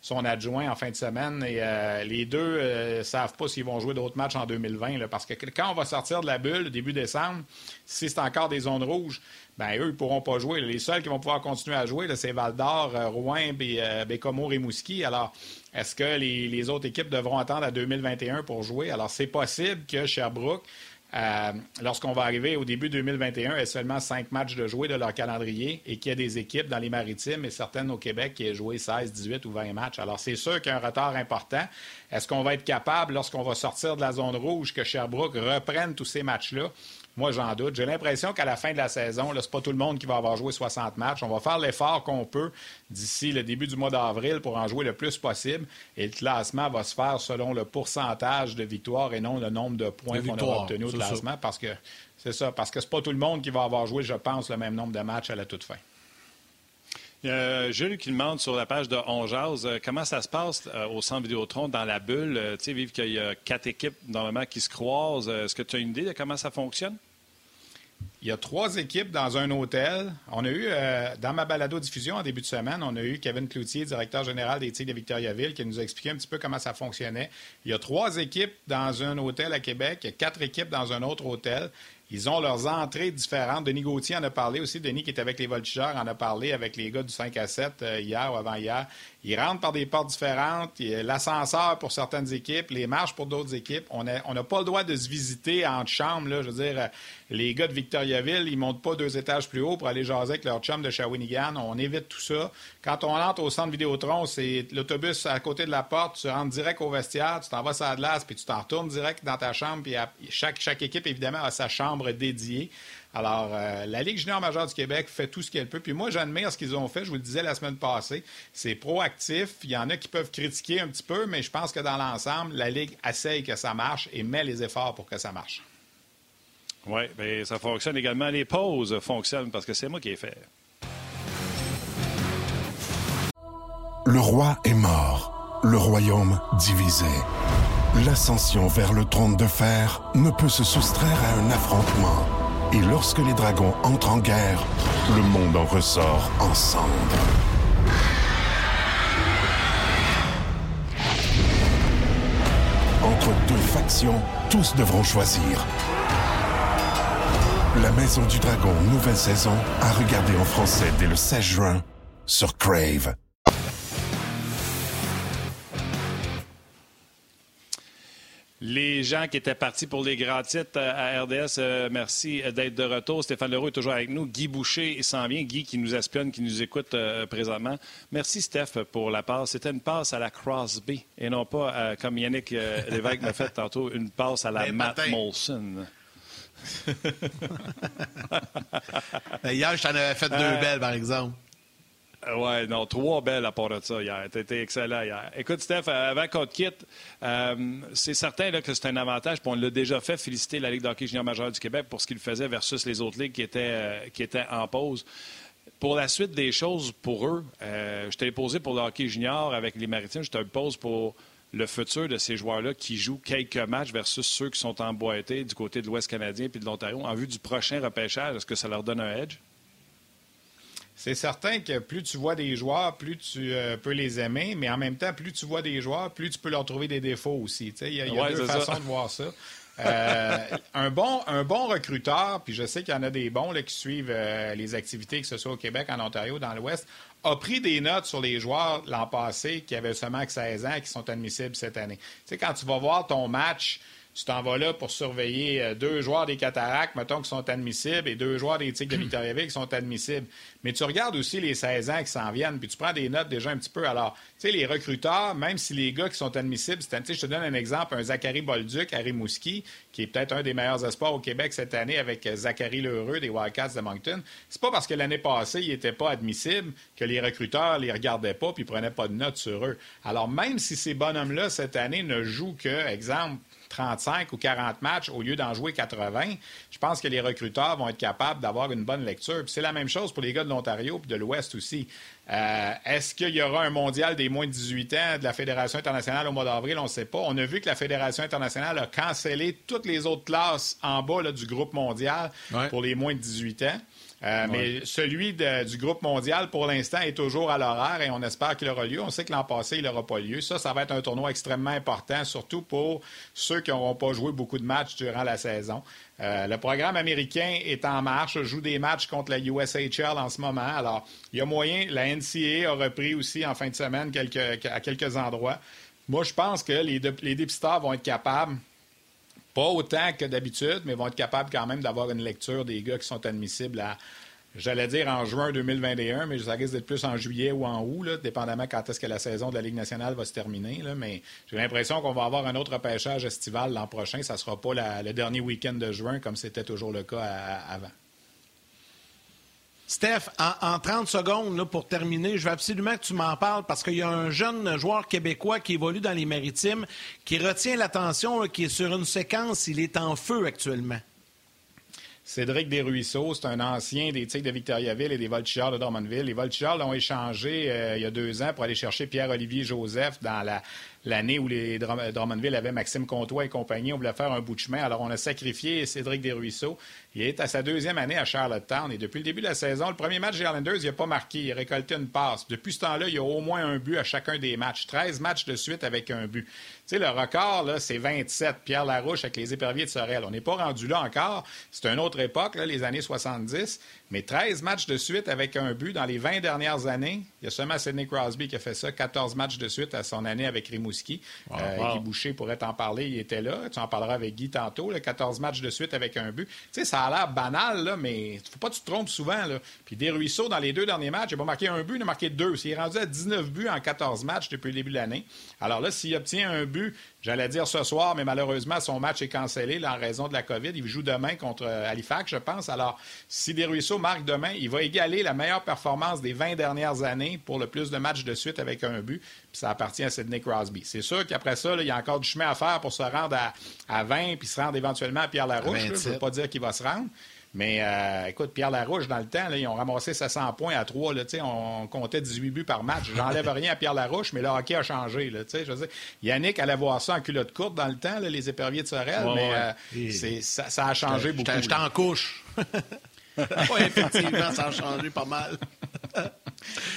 son adjoint, en fin de semaine. Et euh, les deux ne savent pas s'ils vont jouer d'autres matchs en 2020. parce que quand on va sortir de la bulle, début décembre, si c'est encore des zones rouges, ben eux, ils ne pourront pas jouer. Les seuls qui vont pouvoir continuer à jouer, c'est Val d'Or, Rouen, Bécomo, Rimouski. Alors, est-ce que les, les, autres équipes devront attendre à 2021 pour jouer? Alors, c'est possible que Sherbrooke euh, lorsqu'on va arriver au début 2021 et seulement cinq matchs de jouer de leur calendrier et qu'il y a des équipes dans les maritimes et certaines au Québec qui aient joué 16, 18 ou 20 matchs. Alors, c'est sûr qu'il y a un retard important. Est-ce qu'on va être capable, lorsqu'on va sortir de la zone rouge, que Sherbrooke reprenne tous ces matchs-là? Moi, j'en doute. J'ai l'impression qu'à la fin de la saison, ce n'est pas tout le monde qui va avoir joué 60 matchs. On va faire l'effort qu'on peut d'ici le début du mois d'avril pour en jouer le plus possible. Et le classement va se faire selon le pourcentage de victoires et non le nombre de points qu'on aura obtenus au classement. Parce que c'est ça, parce que c'est pas tout le monde qui va avoir joué, je pense, le même nombre de matchs à la toute fin. Il y a Jules qui demande sur la page de Onjaz euh, comment ça se passe euh, au centre Vidéotron dans la bulle? Euh, tu sais, vive qu'il y a quatre équipes normalement qui se croisent. Est-ce que tu as une idée de comment ça fonctionne? Il y a trois équipes dans un hôtel. On a eu, dans ma balado-diffusion en début de semaine, on a eu Kevin Cloutier, directeur général des Tigres de Victoriaville, qui nous a expliqué un petit peu comment ça fonctionnait. Il y a trois équipes dans un hôtel à Québec, il y a quatre équipes dans un autre hôtel. Ils ont leurs entrées différentes. Denis Gauthier en a parlé aussi. Denis qui est avec les voltigeurs en a parlé avec les gars du 5 à 7 euh, hier ou avant-hier. Ils rentrent par des portes différentes. L'ascenseur pour certaines équipes, les marches pour d'autres équipes. On n'a pas le droit de se visiter en chambre. Là. Je veux dire, euh, les gars de Victoriaville, ils montent pas deux étages plus haut pour aller jaser avec leur chum de Shawinigan. On évite tout ça. Quand on entre au centre Vidéotron, c'est l'autobus à côté de la porte. Tu rentres direct au vestiaire, tu t'en vas sur la glace, puis tu t'en retournes direct dans ta chambre. Puis chaque, chaque équipe, évidemment, a sa chambre dédiée. Alors, euh, la Ligue junior majeure du Québec fait tout ce qu'elle peut. Puis moi, j'admire ce qu'ils ont fait. Je vous le disais la semaine passée. C'est proactif. Il y en a qui peuvent critiquer un petit peu, mais je pense que dans l'ensemble, la Ligue essaye que ça marche et met les efforts pour que ça marche. Oui, mais ça fonctionne également. Les pauses fonctionnent parce que c'est moi qui ai fait. Le roi est mort, le royaume divisé. L'ascension vers le trône de fer ne peut se soustraire à un affrontement. Et lorsque les dragons entrent en guerre, le monde en ressort ensemble. Entre deux factions, tous devront choisir. La Maison du Dragon, nouvelle saison, à regarder en français dès le 16 juin sur Crave. Les gens qui étaient partis pour les grands titres euh, à RDS, euh, merci d'être de retour. Stéphane Leroux est toujours avec nous. Guy Boucher s'en vient. Guy qui nous espionne, qui nous écoute euh, présentement. Merci, Steph, pour la passe. C'était une passe à la Crosby et non pas, comme Yannick Lévesque m'a fait tantôt, une passe à la Matt Molson. Hier, je t'en avais fait deux belles, par exemple. Euh, oui, non, trois belles à de ça hier. T'étais excellent hier. Écoute, Steph, euh, avant qu'on te quitte, euh, c'est certain que c'est un avantage, puis on l'a déjà fait, féliciter la Ligue d'hockey junior majeure du Québec pour ce qu'il faisait versus les autres ligues qui étaient, qui étaient en pause. Pour la suite des choses, pour eux, je t'ai posé pour le hockey junior avec les Maritimes, je te pose pour le futur de ces joueurs-là qui jouent quelques matchs versus ceux qui sont emboîtés du côté de l'Ouest canadien puis de l'Ontario en vue du prochain repêchage. Est-ce que ça leur donne un edge? C'est certain que plus tu vois des joueurs, plus tu euh, peux les aimer, mais en même temps, plus tu vois des joueurs, plus tu peux leur trouver des défauts aussi. Il y a, deux façons de voir ça. Euh, un, bon, un bon recruteur, puis je sais qu'il y en a des bons là, qui suivent euh, les activités, que ce soit au Québec, en Ontario, dans l'Ouest, a pris des notes sur les joueurs l'an passé qui avaient seulement que 16 ans et qui sont admissibles cette année. Tu sais, quand tu vas voir ton match tu t'en vas là pour surveiller euh, deux joueurs des cataractes, mettons, qui sont admissibles, et deux joueurs des Tigres de Victoriaville qui sont admissibles. Mais tu regardes aussi les 16 ans qui s'en viennent, puis tu prends des notes déjà un petit peu. Alors, tu sais, les recruteurs, même si les gars qui sont admissibles, je te donne un exemple, un Zachary Bolduc à Rimouski, qui est peut-être un des meilleurs espoirs au Québec cette année avec euh, Zachary Lheureux des Wildcats de Moncton. C'est pas parce que l'année passée, il n'était pas admissible que les recruteurs les regardaient pas puis prenaient pas de notes sur eux. Alors, même si ces bonhommes-là, cette année, ne jouent que, exemple, 35 ou 40 matchs au lieu d'en jouer 80, je pense que les recruteurs vont être capables d'avoir une bonne lecture. c'est la même chose pour les gars de l'Ontario et de l'Ouest aussi. Euh, est-ce qu'il y aura un mondial des moins de 18 ans de la Fédération internationale au mois d'avril? On ne sait pas. On a vu que la Fédération internationale a cancellé toutes les autres classes en bas du groupe mondial pour les moins de 18 ans. Euh, mais celui du groupe mondial, pour l'instant, est toujours à l'horaire et on espère qu'il aura lieu. On sait que l'an passé, il n'aura pas lieu. Ça, ça va être un tournoi extrêmement important, surtout pour ceux qui n'auront pas joué beaucoup de matchs durant la saison. Euh, le programme américain est en marche, joue des matchs contre la USHL en ce moment. Alors, il y a moyen. La NCA a repris aussi en fin de semaine à quelques endroits. Moi, je pense que les, les dépisteurs vont être capables Pas autant que d'habitude, mais vont être capables quand même d'avoir une lecture des gars qui sont admissibles à, j'allais dire en juin 2021, mais ça risque d'être plus en juillet ou en août, là, dépendamment quand est-ce que la saison de la Ligue nationale va se terminer. Là, mais j'ai l'impression qu'on va avoir un autre pêchage estival l'an prochain. Ça ne sera pas le dernier week-end de juin comme c'était toujours le cas avant. Steph, en, 30 secondes là, pour terminer, je veux absolument que tu m'en parles parce qu'il y a un jeune joueur québécois qui évolue dans les maritimes qui retient l'attention, qui est sur une séquence, il est en feu actuellement. Cédric Desruisseaux, c'est un ancien des Tigres de Victoriaville et des Voltigeurs de Drummondville. Les Voltigeurs l'ont échangé euh, il y a deux ans pour aller chercher Pierre-Olivier Joseph dans la l'année où les Drummondville avaient Maxime Comtois et compagnie. On voulait faire un bout de chemin. Alors, on a sacrifié Cédric Desruisseaux. Il est à sa deuxième année à Charlottetown. Et depuis le début de la saison, le premier match des Islanders, il n'a pas marqué. Il a récolté une passe. Depuis ce temps-là, il y a au moins un but à chacun des matchs. 13 matchs de suite avec un but. Tu le record, là, c'est 27. Pierre Larouche avec les éperviers de Sorel. On n'est pas rendu là encore. C'est une autre époque, là, les années 70. Mais 13 matchs de suite avec un but dans les 20 dernières années. Il y a seulement Sidney Crosby qui a fait ça. 14 matchs de suite à son année avec Rimouski. Euh, Guy Boucher pourrait t'en parler. Il était là. Tu en parleras avec Guy tantôt. 14 matchs de suite avec un but. Tu sais, ça a l'air banal, là, mais il faut pas que tu te trompes souvent. Là. Puis des ruisseaux dans les deux derniers matchs. Il n'a pas marqué un but, il a marqué deux. Il est rendu à 19 buts en 14 matchs depuis le début de l'année. Alors là, s'il obtient un but J'allais dire ce soir, mais malheureusement, son match est cancellé en raison de la COVID. Il joue demain contre euh, Halifax, je pense. Alors, si Desruisseaux marque demain, il va égaler la meilleure performance des 20 dernières années pour le plus de matchs de suite avec un but. Puis ça appartient à Sidney Crosby. C'est sûr qu'après ça, il y a encore du chemin à faire pour se rendre à, 20 puis se rendre éventuellement à Pierre Larouche. je ne veux pas dire qu'il va se rendre. Mais euh, écoute, Pierre Larouche, dans le temps, ils ont ramassé 700 points à 3. Là, on comptait 18 buts par match. J'enlève rien à Pierre Larouche, mais le hockey a changé. Là, je veux dire, Yannick allait voir ça en culotte courte dans le temps, les éperviers de Sorel, mais euh, ça, a changé beaucoup. J'étais en couche. oui, effectivement, ça a changé pas mal.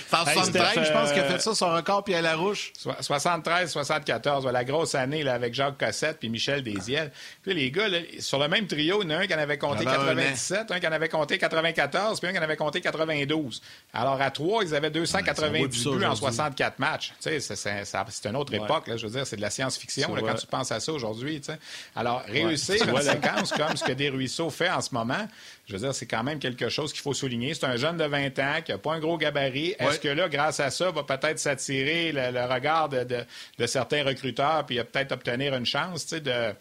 Par 73, je pense qu'il a fait ça son record, puis à la rouche. 73-74, la grosse année là, avec Jacques Cossette puis Michel Desiel. Puis les gars, sur le même trio, il y en a un qui en avait compté 97, un, qui en avait compté 94, puis un qui en avait compté 92. Alors à trois, ils avaient 290 buts en 64 matchs. C'est une autre époque, là, je veux dire, c'est de la science-fiction quand tu penses à ça aujourd'hui. Alors réussir une séquence comme ce que Desruisseaux fait en ce moment, je veux dire, c'est quand même quelque chose qu'il faut souligner. C'est un jeune de 20 ans qui n'a pas un gros gabarit. Est-ce que là, grâce à ça, va peut-être s'attirer le, regard de, de, certains recruteurs puis peut-être obtenir une chance de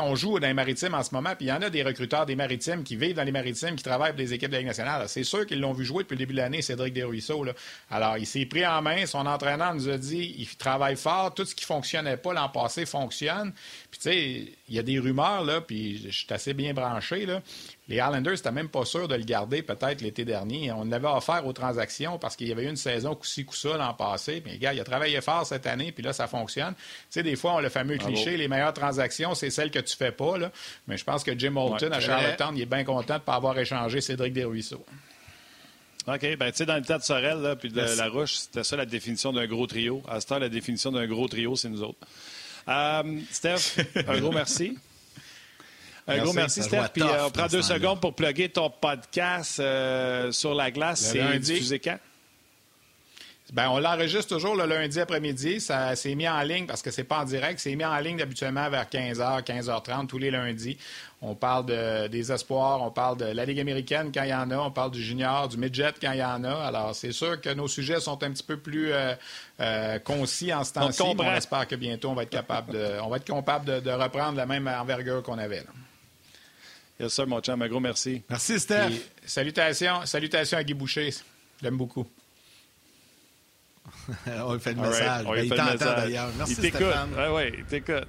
on joue dans les maritimes en ce moment, puis il y en a des recruteurs des maritimes qui vivent dans les maritimes, qui travaillent pour des équipes de la Ligue nationale. C'est sûr qu'ils l'ont vu jouer depuis le début de l'année, Cédric Desruisseaux. Là. Alors, il s'est pris en main. Son entraîneur nous a dit il travaille fort. Tout ce qui fonctionnait pas l'an passé fonctionne. Puis, tu sais, il y a des rumeurs, là, puis je suis assez bien branché. Là. Les Islanders n'étaient même pas sûrs de le garder peut-être l'été dernier. On l'avait offert aux transactions parce qu'il y avait eu une saison coup-ci, coup-ça l'an passé. Mais gars, il a travaillé fort cette année, puis là, ça fonctionne. Tu sais, des fois, on le fameux cliché, les meilleures transactions, c'est celles que tu fais pas. Là. Mais je pense que Jim Holton à Charlottetown, il est bien content de ne pas avoir échangé Cédric Desruisseaux. OK. Ben, tu sais, dans le temps de Sorel, là, puis de La Roche, c'était ça la définition d'un gros trio. À ce temps, la définition d'un gros trio, c'est nous autres. Euh, Steph, un gros merci. Un gros merci, Steph. Puis euh, on prend deux secondes pour plugger ton podcast euh, sur la glace. C'est diffusé quand? Ben, on l'enregistre toujours le lundi après-midi. Ça s'est mis en ligne parce que c'est pas en direct. C'est mis en ligne habituellement vers 15h, 15h30 tous les lundis. On parle de, des espoirs, on parle de la Ligue américaine quand il y en a, on parle du junior, du midget quand il y en a. Alors, c'est sûr que nos sujets sont un petit peu plus euh, concis en ce temps-ci. On, espère que bientôt, on va être capable de, on va être capable de, reprendre la même envergure qu'on avait. Là. Yes, sir, mon chum. Un gros merci. Merci, Steph. salutations, salutations à Guy Boucher. Je l'aime beaucoup. on lui fait le message. Ben, il t'entend d'ailleurs. Merci, il Stéphane. Oui, oui, il t'écoute.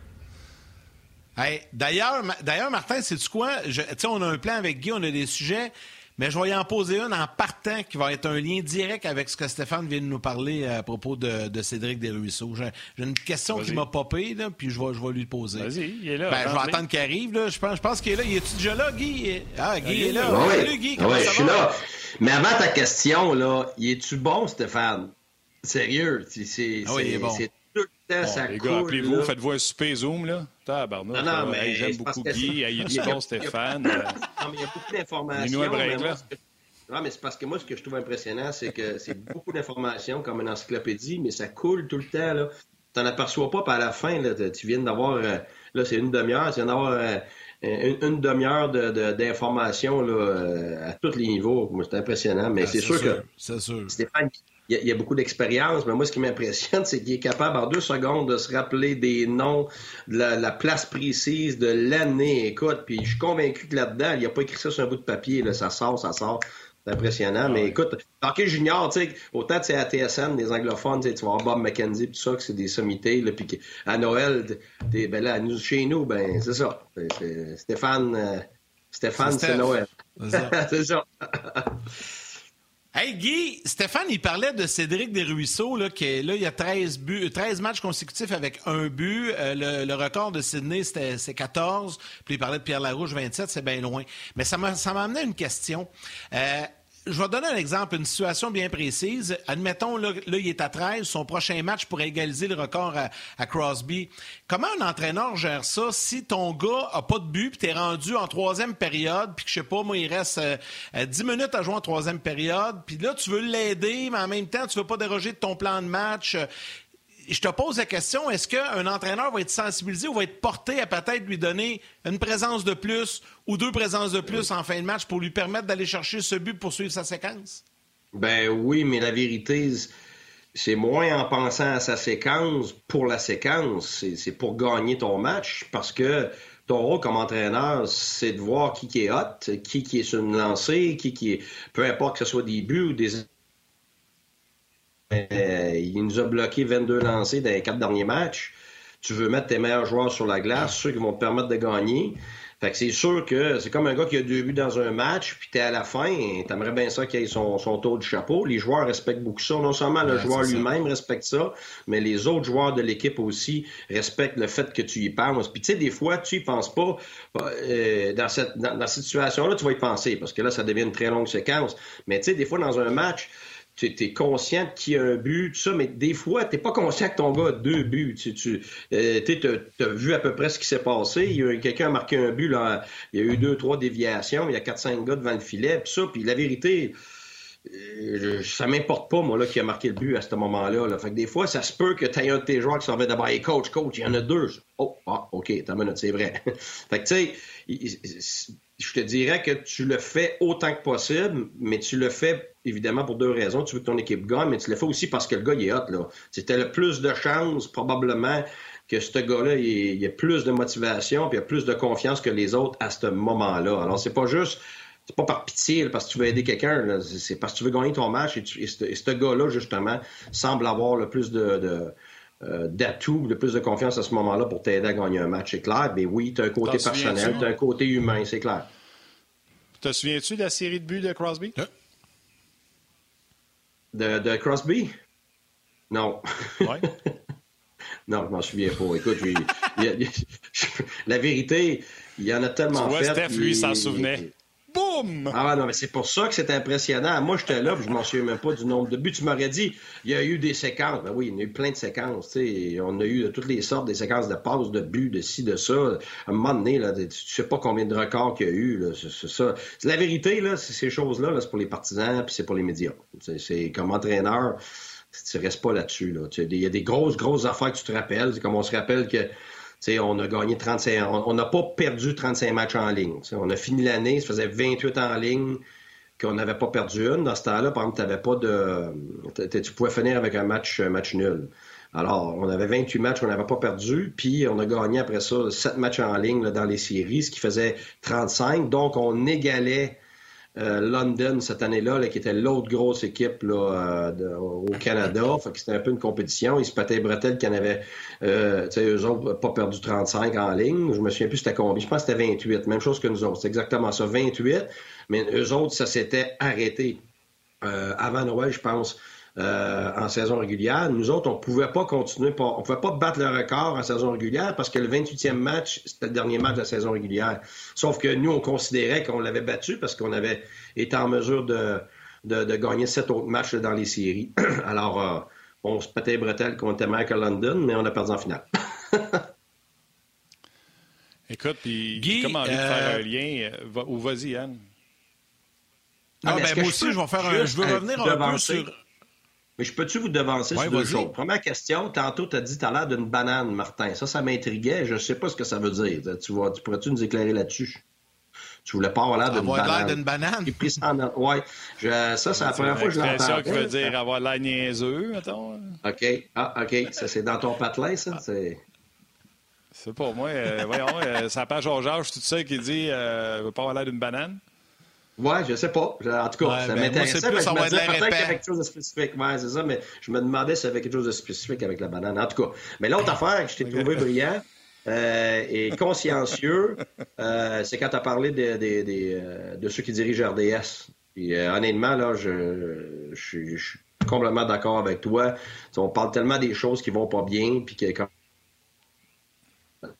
Hey, d'ailleurs, d'ailleurs, Martin, c'est-tu quoi? sais, on a un plan avec Guy, on a des sujets. Mais je vais y en poser un en partant qui va être un lien direct avec ce que Stéphane vient de nous parler à propos de, Cédric Desruisseaux. J'ai, une question qui m'a popé, là, puis je vais, je vais lui poser. Vas-y, il est là. Ben, je vais attendre qu'il arrive. Là. Je, pense, je pense qu'il est là. Il est-tu déjà là, Guy? Ah, Guy est là. Oui, Salut, Guy. oui, je suis là. Mais avant ta question, là, il est-tu bon, Stéphane? Sérieux, c'est, ah oui, bon. Tout le temps, ça Les gars, appelez-vous, faites-vous un super zoom, là? Tabarnouche, non, non, mais j'aime beaucoup Guy, il est du bon, Stéphane. Non, mais il y a beaucoup d'informations. nous un break, là. Non, mais c'est parce que moi, ce que je trouve impressionnant, c'est que c'est beaucoup d'informations comme une encyclopédie, mais ça coule tout le temps. Tu n'en aperçois pas, puis à la fin, là, tu viens d'avoir euh, Là, c'est une demi-heure. C'est d'avoir une, demi-heure d'information à tous les niveaux. C'est impressionnant. Mais ah, c'est sûr, que Stéphane, il y, a, beaucoup d'expérience, mais moi, ce qui m'impressionne, c'est qu'il est capable en deux secondes de se rappeler des noms, de la, place précise, de l'année. Écoute, puis je suis convaincu que là-dedans, il n'a pas écrit ça sur un bout de papier. Là, ça sort, ça sort. C'est impressionnant. mais écoute, hockey junior, tu sais, autant tu sais à TSN, des anglophones, tu vas voir Bob McKenzie, tout ça, que c'est des sommités, là, puis à Noël, ben là, nous, chez nous, ben c'est ça. Stéphane, euh, Stéphane, c'est Noël. C'est ça. Hey Guy, Stéphane, il parlait de Cédric Desruisseaux, là, qui là, il y a 13, buts, 13 matchs consécutifs avec un but. Euh, le, record de Sydney, c'était 14. Puis il parlait de Pierre Larouche, 27, c'est bien loin. Mais ça m'a amené à une question. Euh, je vais donner un exemple, une situation bien précise. Admettons, là, il est à 13, son prochain match pourrait égaliser le record à, Crosby. Comment un entraîneur gère ça si ton gars a pas de but, puis tu es rendu en troisième période, puis que je sais pas, moi, il reste 10 euh, euh, minutes à jouer en troisième période, puis là, tu veux l'aider, mais en même temps, tu veux pas déroger de ton plan de match je te pose la question, est-ce qu'un entraîneur va être sensibilisé ou va être porté à peut-être lui donner une présence de plus ou deux présences de plus en fin de match pour lui permettre d'aller chercher ce but pour suivre sa séquence? Ben oui, mais la vérité, c'est moins en pensant à sa séquence pour la séquence, c'est pour gagner ton match parce que ton rôle comme entraîneur, c'est de voir qui, est hot, qui, qui est sur une lancée, qui, qui est, peu importe que ce soit des buts ou des euh, il nous a bloqué 22 lancés dans les quatre derniers matchs. Tu veux mettre tes meilleurs joueurs sur la glace, ceux qui vont te permettre de gagner. Fait que c'est sûr que c'est comme un gars qui a deux buts dans un match, puis t'es à la fin, t'aimerais bien ça qu'il ait son, son taux de chapeau. Les joueurs respectent beaucoup ça. Non seulement le joueur lui-même respecte ça, mais les autres joueurs de l'équipe aussi respectent le fait que tu y penses. Puis tu sais, des fois, tu y penses pas. Euh, dans cette, dans, dans cette situation-là, tu vas y penser, parce que là, ça devient une très longue séquence. Mais tu sais, des fois, dans un match, tu es conscient qu'il y a un but, tout ça, mais des fois, tu pas conscient que ton gars a deux buts. Tu, tu euh, as, vu à peu près ce qui s'est passé. Il y a quelqu'un a marqué un but, là, il y a eu deux, trois déviations, il y a quatre, cinq gars devant le filet, puis ça, puis la vérité, euh, ça m'importe pas, moi, là, qui a marqué le but à ce moment-là. Là. Fait que des fois, ça se peut que tu aies un de tes joueurs qui s'en va d'abord, hey, coach, coach, il y en a deux. Oh, ah, OK, t'as minute, c'est vrai. fait que, tu sais, je te dirais que tu le fais autant que possible, mais tu le fais évidemment pour deux raisons. Tu veux que ton équipe gagne, mais tu le fais aussi parce que le gars, il est hot. Là. C'était le plus de chance, probablement, que ce gars-là, il, a plus de motivation, puis il a plus de confiance que les autres à ce moment-là. Alors, c'est pas juste c'est pas par pitié parce que tu veux aider quelqu'un, c'est parce que tu veux gagner ton match et, ce, gars-là, justement, semble avoir le plus de, d'atouts, le plus de confiance à ce moment-là pour t'aider à gagner un match, c'est clair. Mais oui, tu as un côté personnel, tu as un côté humain, c'est clair. Te souviens-tu de la série de buts de Crosby? De, Crosby? Non. Ouais. non, je m'en souviens pas. Écoute, la vérité, il y en a tellement tu vois, Steph, lui, s'en souvenait. Ah non, mais c'est pour ça que c'est impressionnant. Moi, j'étais là, je m'en souviens même pas du nombre de buts. Tu m'aurais dit, il y a eu des séquences. Ben oui, il y a eu plein de séquences. On a eu de toutes les sortes, des séquences de passes, de buts, de ci, de ça. À un moment donné, là, tu sais pas combien de records qu'il y a eu. C'est ça. La vérité, là, ces choses-là, -là, c'est pour les partisans, puis c'est pour les médias. C'est comme entraîneur tu restes pas là-dessus. Là. Il y a des grosses, grosses affaires que tu te rappelles. C'est comme on se rappelle que on a gagné 35, on n'a pas perdu 35 matchs en ligne. on a fini l'année, ça faisait 28 en ligne qu'on n'avait pas perdu une. Dans ce temps-là, par exemple, avais pas de, tu pouvais finir avec un match, match nul. Alors, on avait 28 matchs qu'on n'avait pas perdu, puis on a gagné après ça 7 matchs en ligne dans les séries, ce qui faisait 35. Donc, on égalait euh, London cette année-là, qui était l'autre grosse équipe là, euh, au Canada. Fait que c'était un peu une compétition. Ils se pataient bretelles qui en avaient, euh, tu sais, eux autres, pas perdu 35 en ligne. Je me souviens plus c'était combien. Je pense que c'était 28. Même chose que nous autres. C'est exactement ça, 28. Mais eux autres, ça s'était arrêté. Euh, avant Noël, je pense. Euh, en saison régulière. Nous autres, on pouvait pas continuer, on pouvait pas battre le record en saison régulière parce que le 28e match, c'était le dernier match de la saison régulière. Sauf que nous, on considérait qu'on l'avait battu parce qu'on avait été en mesure de, de, gagner sept autres matchs dans les séries. Alors, euh, on se pétait bretelles qu'on était meilleur que London, mais on a perdu en finale. Écoute, puis Guy, comment envie de faire euh, un lien, ou vas-y, Anne. Ah, ben, moi aussi, je, vais faire un, je veux revenir un peu sur Mais je peux-tu vous devancer sur deux choses? Première question, tantôt, tu as dit tu as l'air d'une banane, Martin. Ça, ça m'intriguait. Je ne sais pas ce que ça veut dire. Tu, vois, tu pourrais-tu nous éclairer là-dessus? Tu voulais pas avoir l'air d'une banane. l'air d'une banane? Ouais. ça, c'est la première fois que je l'entends. C'est ça qui veut dire avoir l'air niaiseux, mettons. OK. Ah, OK. Ça, c'est dans ton patelin, ça? C'est... C'est pas moi. Euh, voyons, euh, ça page Georges, tout ça qui dit euh, veut pas avoir l'air d'une banane. Ouais, je sais pas. En tout cas, ça ben, m'intéressait. mais je me disais peut-être qu'il y avait quelque chose de spécifique. Ouais, c'est ça, mais je me demandais s'il y avait quelque chose de spécifique avec la banane. En tout cas. Mais l'autre affaire que je t'ai trouvé brillant euh, et consciencieux, euh, c'est quand tu as parlé de, de, de, euh, de, ceux qui dirigent RDS. Puis, euh, honnêtement, là, je, je, suis complètement d'accord avec toi. on parle tellement des choses qui vont pas bien, puis que quand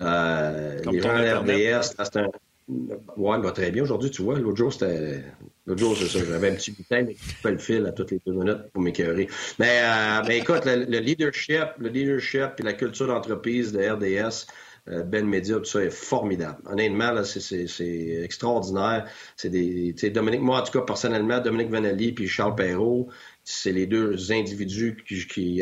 euh, les gens RDS, c'est un Ouais, va très bien aujourd'hui, tu vois. L'autre jour, c'était. L'autre jour, c'est ça. J'avais un petit mais qui coupait le fil à toutes les deux minutes pour m'écœurer. Mais, euh, mais écoute, le, leadership, le leadership et la culture d'entreprise de RDS, euh, Ben Media, tout ça est formidable. Honnêtement, là, c'est extraordinaire. C'est des. Dominique, moi, en tout cas, personnellement, Dominique Vanelli puis Charles Perrault, c'est les deux individus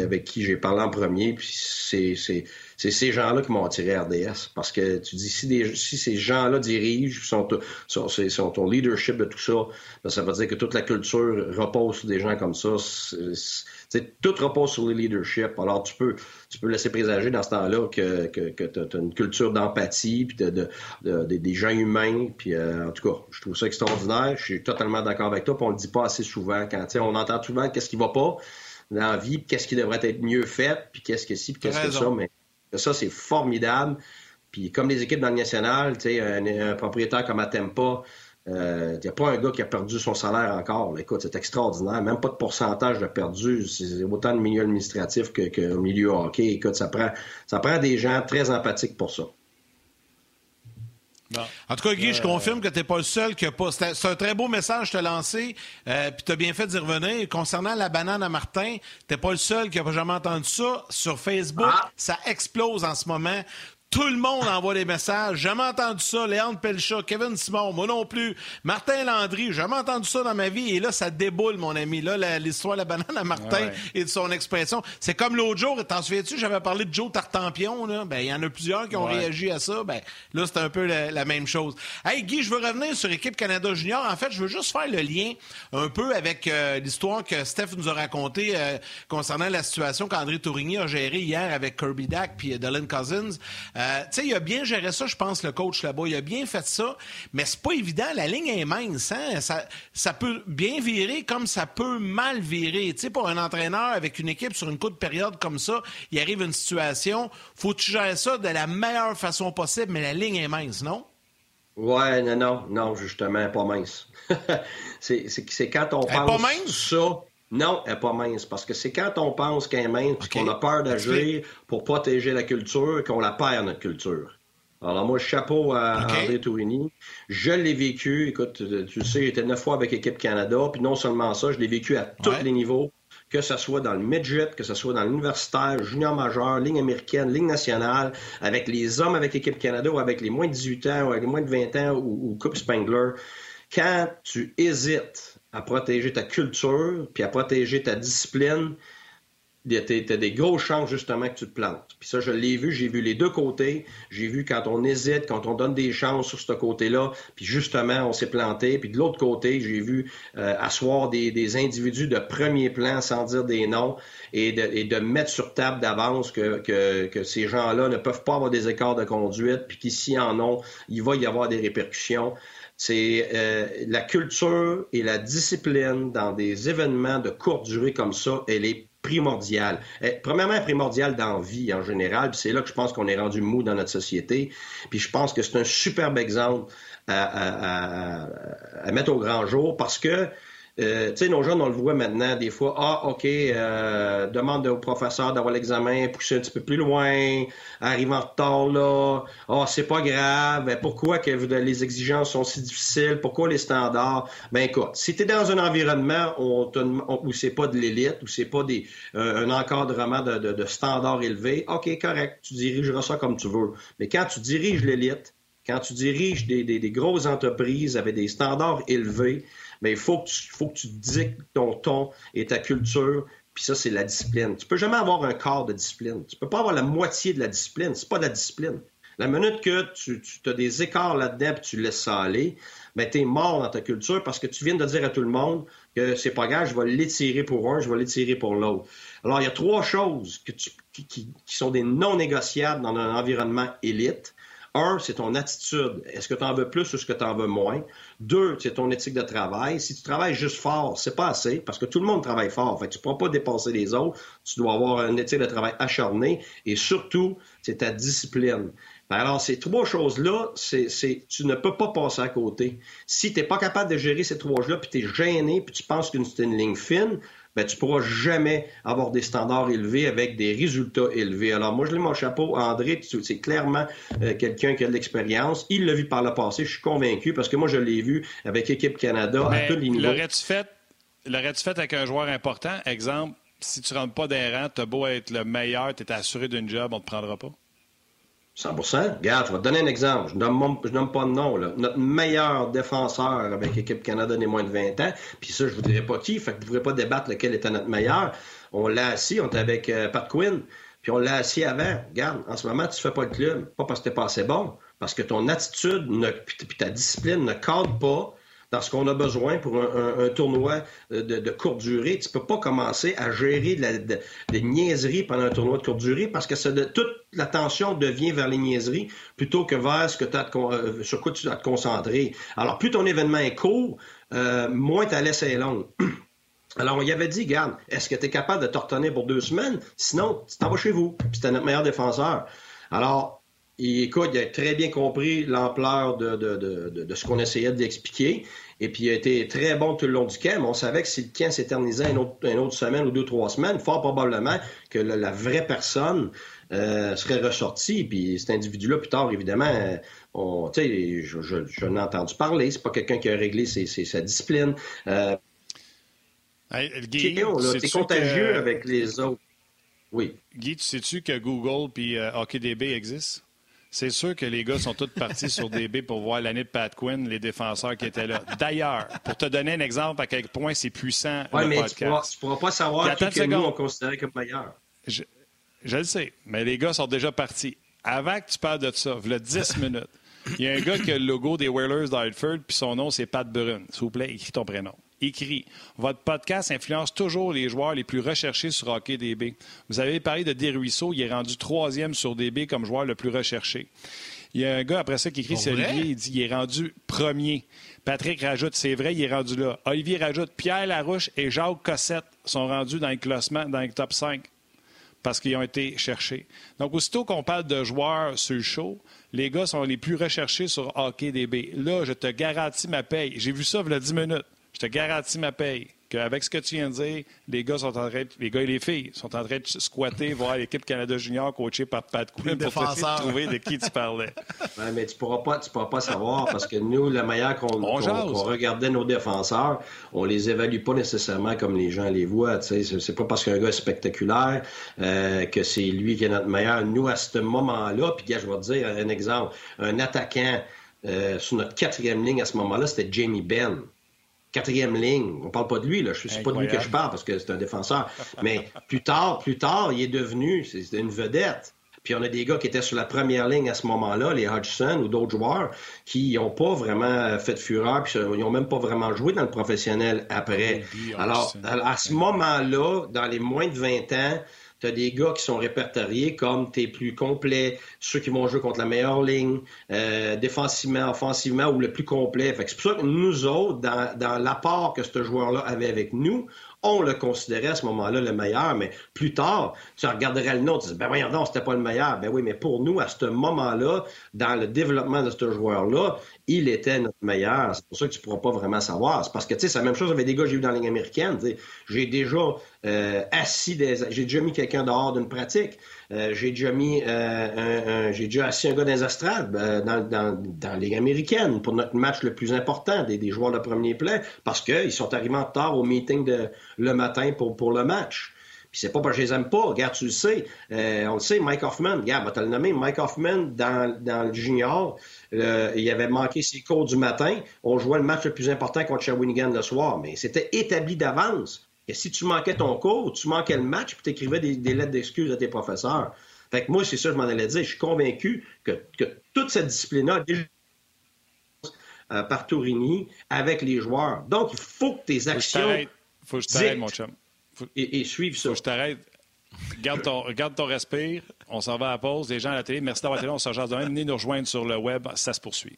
avec qui j'ai parlé en premier. Puis c'est c'est ces gens-là qui m'ont attiré RDS. Parce que tu dis, si, si ces gens-là dirigent, sont, sont, sont, au leadership de tout ça, ben, ça veut dire que toute la culture repose sur des gens comme ça. tout repose sur le leadership. Alors, tu peux, tu peux laisser présager dans ce temps-là que, que, que tu as une culture d'empathie, puis de, de, des gens humains. Puis, euh, en tout cas, je trouve ça extraordinaire. Je suis totalement d'accord avec toi. Puis on le dit pas assez souvent. Quand on entend souvent qu'est-ce qui va pas dans la vie, qu'est-ce qui devrait être mieux fait, puis qu'est-ce que si, puis qu'est-ce que ça. Mais ça, c'est formidable. Puis comme les équipes dans le national, un, propriétaire comme Atempa, il euh, n'y a pas un gars qui a perdu son salaire encore. Écoute, c'est extraordinaire. Même pas de pourcentage de perdu. C'est autant de milieu administratif que, milieu hockey. Écoute, ça prend des gens très empathiques pour ça. En tout cas, Guy, je euh, confirme que tu n'es pas le seul qui a pas. C'est un très beau message que tu as lancé, euh, puis tu as bien fait d'y revenir. Concernant la banane à Martin, tu n'es pas le seul qui n'a jamais entendu ça. Sur Facebook, ah. ça explose en ce moment. Tout le monde envoie des messages. Jamais entendu ça. Léandre Pelcha, Kevin Simon, moi non plus. Martin Landry, jamais entendu ça dans ma vie. Et là, ça déboule, mon ami. Là, l'histoire de la banane à Martin et de son expression. C'est comme l'autre jour, t'en souviens-tu, j'avais parlé de Joe Tartampion, là. Ben, il y en a plusieurs qui ont réagi à ça. Ben, là, c'est un peu la, même chose. Hey, Guy, je veux revenir sur l'équipe Canada Junior. En fait, je veux juste faire le lien un peu avec euh, l'histoire que Steph nous a racontée euh, concernant la situation qu'André Tourigny a gérée hier avec Kirby Dack puis Dylan Cousins. Euh, tu sais, il a bien géré ça, je pense, le coach là-bas. Il a bien fait ça, mais c'est pas évident. La ligne est mince. Hein? Ça, ça peut bien virer comme ça peut mal virer. Tu sais, pour un entraîneur avec une équipe sur une courte période comme ça, il arrive une situation, faut que tu gères ça de la meilleure façon possible, mais la ligne est mince, non? Ouais, non, non, non, justement, pas mince. c'est quand on pense pas mince? ça. Non, elle n'est pas mince, parce que c'est quand on pense qu'elle est mince, qu'on a peur d'agir pour protéger la culture, qu'on la perd, notre culture. Alors moi, chapeau à André Tourini. Je l'ai vécu, écoute, tu sais, j'étais neuf fois avec l'équipe Canada, puis non seulement ça, je l'ai vécu à tous les niveaux, que ce soit dans le midget, que ce soit dans l'universitaire, junior majeur, ligne américaine, ligne nationale, avec les hommes avec l'équipe Canada ou avec les moins de 18 ans ou avec les moins de 20 ans ou, ou Coupe Spangler. Quand tu hésites à protéger ta culture, puis à protéger ta discipline, tu as des grosses chances justement que tu te plantes. Puis ça, je l'ai vu, j'ai vu les deux côtés. J'ai vu quand on hésite, quand on donne des chances sur ce côté-là, puis justement, on s'est planté. Puis de l'autre côté, j'ai vu euh, asseoir des, individus de premier plan sans dire des noms et de, mettre sur table d'avance que, que, ces gens-là ne peuvent pas avoir des écarts de conduite, puis qu'ici en ont, il va y avoir des répercussions c'est euh, la culture et la discipline dans des événements de courte durée comme ça, elle est primordiale. Euh, premièrement, primordiale dans la vie en général, puis c'est là que je pense qu'on est rendu mou dans notre société. Puis je pense que c'est un superbe exemple à, à mettre au grand jour parce que euh, tu sais, nos jeunes, on le voit maintenant, des fois, ah, OK, euh, demande au professeur d'avoir l'examen, pousser un petit peu plus loin, arrive en retard là, ah, c'est pas grave, pourquoi que les exigences sont si difficiles, pourquoi les standards? Ben écoute, si tu es dans un environnement où, c'est pas de l'élite, où c'est pas des, euh, un encadrement de, standards élevés, OK, correct, tu dirigeras ça comme tu veux. Mais quand tu diriges l'élite, quand tu diriges des, des grosses entreprises avec des standards élevés, mais il faut que tu, faut ton ton et ta culture Puis ça, c'est la discipline. Tu peux jamais avoir un quart de discipline. Tu peux pas avoir la moitié de la discipline. C'est pas de la discipline. La minute que tu, as des écarts là-dedans et tu laisses ça aller, ben, tu es mort dans ta culture parce que tu viens de dire à tout le monde que c'est pas grave, je vais l'étirer pour un, je vais l'étirer pour l'autre. Alors, il y a trois choses qui, qui, sont des non négociables dans un environnement élite. Un, c'est ton attitude. Est-ce que tu en veux plus ou est-ce que tu en veux moins? Deux, c'est ton éthique de travail. Si tu travailles juste fort, c'est pas assez parce que tout le monde travaille fort. Fait tu ne pourras pas dépasser les autres. Tu dois avoir une éthique de travail acharnée et surtout, c'est ta discipline. Ben alors, ces trois choses-là, c'est, tu ne peux pas passer à côté. Si tu n'es pas capable de gérer ces trois choses-là, puis tu es gêné, puis tu penses que c'est une ligne fine, ben, tu pourras jamais avoir des standards élevés avec des résultats élevés. Alors, moi, je l'ai mon chapeau. André, c'est clairement euh, quelqu'un qui a de l'expérience. Il l'a vu par le passé, je suis convaincu, parce que moi, je l'ai vu avec Équipe Canada à tous les niveaux. L'aurais-tu fait, l'aurais-tu fait avec un joueur important? Exemple, si tu ne rentres pas d'un rang, tu as beau être le meilleur, tu es assuré d'une job, on ne te prendra pas? 100% Regarde, je vais te donner un exemple. Je ne nomme, nomme, pas de nom. Là. Notre meilleur défenseur avec l'équipe Canada n'est moins de 20 ans, puis ça, je vous dirai pas qui, fait que vous ne pourrez pas débattre lequel était notre meilleur. On l'a assis, on était avec euh, Pat Quinn, puis on l'a assis avant. Regarde, en ce moment, tu ne fais pas le club, pas parce que tu pas assez bon, parce que ton attitude puis ta discipline ne cadre pas dans ce qu'on a besoin pour un, tournoi de, courte durée. Tu ne peux pas commencer à gérer des niaiseries pendant un tournoi de courte durée parce que toute l'attention devient vers les niaiseries plutôt que vers ce que euh, sur quoi tu dois te concentrer. Alors, plus ton événement est court, euh, moins ta laisse est longue. Alors, on y avait dit, garde, est-ce que tu es capable de te retenir pour deux semaines? Sinon, tu t'en vas chez vous. Puis c'était notre meilleur défenseur. Alors, écoute, il a très bien compris l'ampleur de, de, ce qu'on essayait d'expliquer. Et puis, il a été très bon tout le long du camp. Mais on savait que si le camp s'éternisait une autre, une autre semaine ou deux, trois semaines, fort probablement que la, vraie personne euh, serait ressortie. Puis cet individu-là, plus tard, évidemment, on, je, je, je n'ai entendu parler. C'est pas quelqu'un qui a réglé sa discipline. Euh, hey, c'est contagieux avec les autres. Oui. Guy, tu sais-tu que Google puis euh, HockeyDB existent? C'est sûr que les gars sont tous partis sur DB pour voir l'année de Pat Quinn, les défenseurs qui étaient là. D'ailleurs, pour te donner un exemple à quel point c'est puissant ouais, le mais podcast. Tu ne pourras, pas savoir qui que nous on considérait comme meilleur. Je, je, le sais, mais les gars sont déjà partis. Avant que tu parles de ça, il y a 10 minutes, il y a un gars qui a le logo des Whalers d'Hartford, puis son nom, c'est Pat Brun. S'il vous plaît, écris ton prénom écrit Votre podcast influence toujours les joueurs les plus recherchés sur Hockey DB. Vous avez parlé de Desruisseaux, il est rendu troisième sur DB comme joueur le plus recherché. Il y a un gars après ça qui écrit, c'est Olivier, il dit il est rendu premier. Patrick rajoute, c'est vrai, il est rendu là. Olivier rajoute, Pierre Larouche et Jacques Cossette sont rendus dans le classement, dans le top 5 parce qu'ils ont été cherchés. Donc, aussitôt qu'on parle de joueurs sur le show, les gars sont les plus recherchés sur Hockey DB. Là, je te garantis ma paye. J'ai vu ça il y a 10 minutes. Je te garantis ma paye qu'avec ce que tu viens de dire, les gars sont en train les gars et les filles sont en train de squatter, voir l'équipe Canada Junior coachée par Pat Quinn pour trouver de qui tu parlais. mais tu pourras pas, tu pourras pas savoir parce que nous, la manière qu'on regardait nos défenseurs, on les évalue pas nécessairement comme les gens les voient. C'est pas parce qu'un gars est spectaculaire euh, que c'est lui qui est notre meilleur. Nous, à ce moment-là, puis je vais te dire un exemple, un attaquant euh, sur notre quatrième ligne à ce moment-là, c'était Jamie Benn quatrième ligne. On parle pas de lui, là. Je suis pas de lui que je parle parce que c'est un défenseur. Mais plus tard, plus tard, il est devenu, c'est une vedette. Puis on a des gars qui étaient sur la première ligne à ce moment-là, les Hodgson ou d'autres joueurs, qui n'ont pas vraiment fait de fureur, puis ils n'ont même pas vraiment joué dans le professionnel après. Alors, à ce moment-là, dans les moins de 20 ans, tu as des gars qui sont répertoriés comme tes plus complets, ceux qui vont jouer contre la meilleure ligne, euh, défensivement, offensivement ou le plus complet. c'est pour ça que nous autres, dans, l'apport que ce joueur-là avait avec nous, on le considérait à ce moment-là le meilleur, mais plus tard, tu regarderais le nom, tu dis, ben voyons non, c'était pas le meilleur. Ben oui, mais pour nous, à ce moment-là, dans le développement de ce joueur-là, il était notre meilleur. C'est pour ça que tu pourras pas vraiment savoir. C'est parce que, tu sais, c'est la même chose avec des gars que j'ai eu dans la ligne américaine. J'ai déjà euh, assis des... J'ai déjà mis quelqu'un dehors d'une pratique. Euh, j'ai déjà mis euh, un, j'ai déjà assis un gars dans les astrales dans, dans, dans la Ligue américaine pour notre match le plus important des, des joueurs de premier plan parce qu'ils sont arrivés en retard au meeting de, le matin pour, pour le match. Puis c'est pas parce que je les aime pas. Regarde, tu le sais. on le sait, Mike Hoffman. Regarde, te le nommer. Mike Hoffman, dans, dans le junior, il avait manqué ses cours du matin. On jouait le match le plus important contre Shawinigan le soir. Mais c'était établi d'avance que si tu manquais ton cours, tu manquais le match, puis tu écrivais des, lettres d'excuses à tes professeurs. Fait que moi, c'est ça que je m'en allais dire. Je suis convaincu que, toute cette discipline-là euh, par Tourini avec les joueurs. Donc, il faut que tes actions. Faut que je t'arrête, mon chum. Et, et suivre ça. Faut que je t'arrête. Garde ton, garde ton respire. On s'en va à la pause. Les gens à la télé, merci d'avoir été là. On se rejoint demain. Venez nous rejoindre sur le web. Ça se poursuit.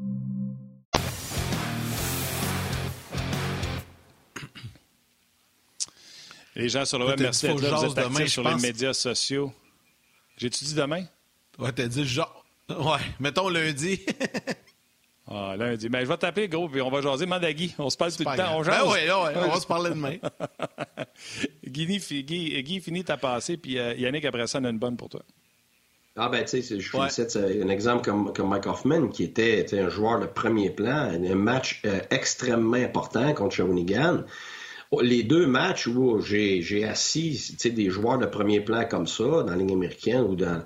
Les gens sur le web, merci d'être là. Vous êtes demain, sur les médias sociaux. J'ai-tu dit demain? Ouais, t'as dit genre. Ouais, mettons lundi. ah, lundi. Ben, je vais t'appeler, gros, puis on va jaser. Mandagui, on se parle tout le temps. On, ben ouais, ouais, on va se parler demain. Guy, Guy, Guy finit ta passée, puis euh, Yannick, après ça, on a une bonne pour toi. Ah ben tu sais, je félicite un exemple comme, comme Mike Hoffman, qui était, un joueur de premier plan, un match euh, extrêmement important contre Shawinigan. Les deux matchs où j'ai assis des joueurs de premier plan comme ça, dans la américaine ou dans,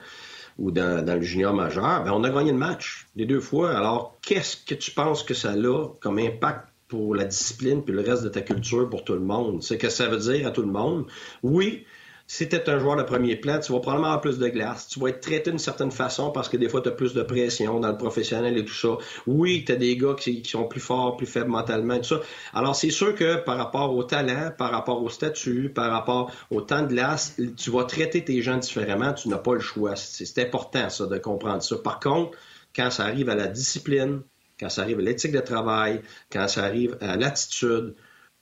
ou dans, le junior majeur, ben on a gagné le match les deux fois. Alors, qu'est-ce que tu penses que ça a comme impact pour la discipline puis le reste de ta culture pour tout le monde? C'est que ça veut dire à tout le monde? Oui, si tu es un joueur de premier plan, tu vas probablement avoir plus de glace. Tu vas être traité d'une certaine façon parce que des fois, tu as plus de pression dans le professionnel et tout ça. Oui, tu as des gars qui, sont plus forts, plus faibles mentalement et tout ça. Alors, c'est sûr que par rapport au talent, par rapport au statut, par rapport au temps de glace, tu vas traiter tes gens différemment. Tu n'as pas le choix. C'est important, ça, de comprendre ça. Par contre, quand ça arrive à la discipline, quand ça arrive à l'éthique de travail, quand ça arrive à l'attitude,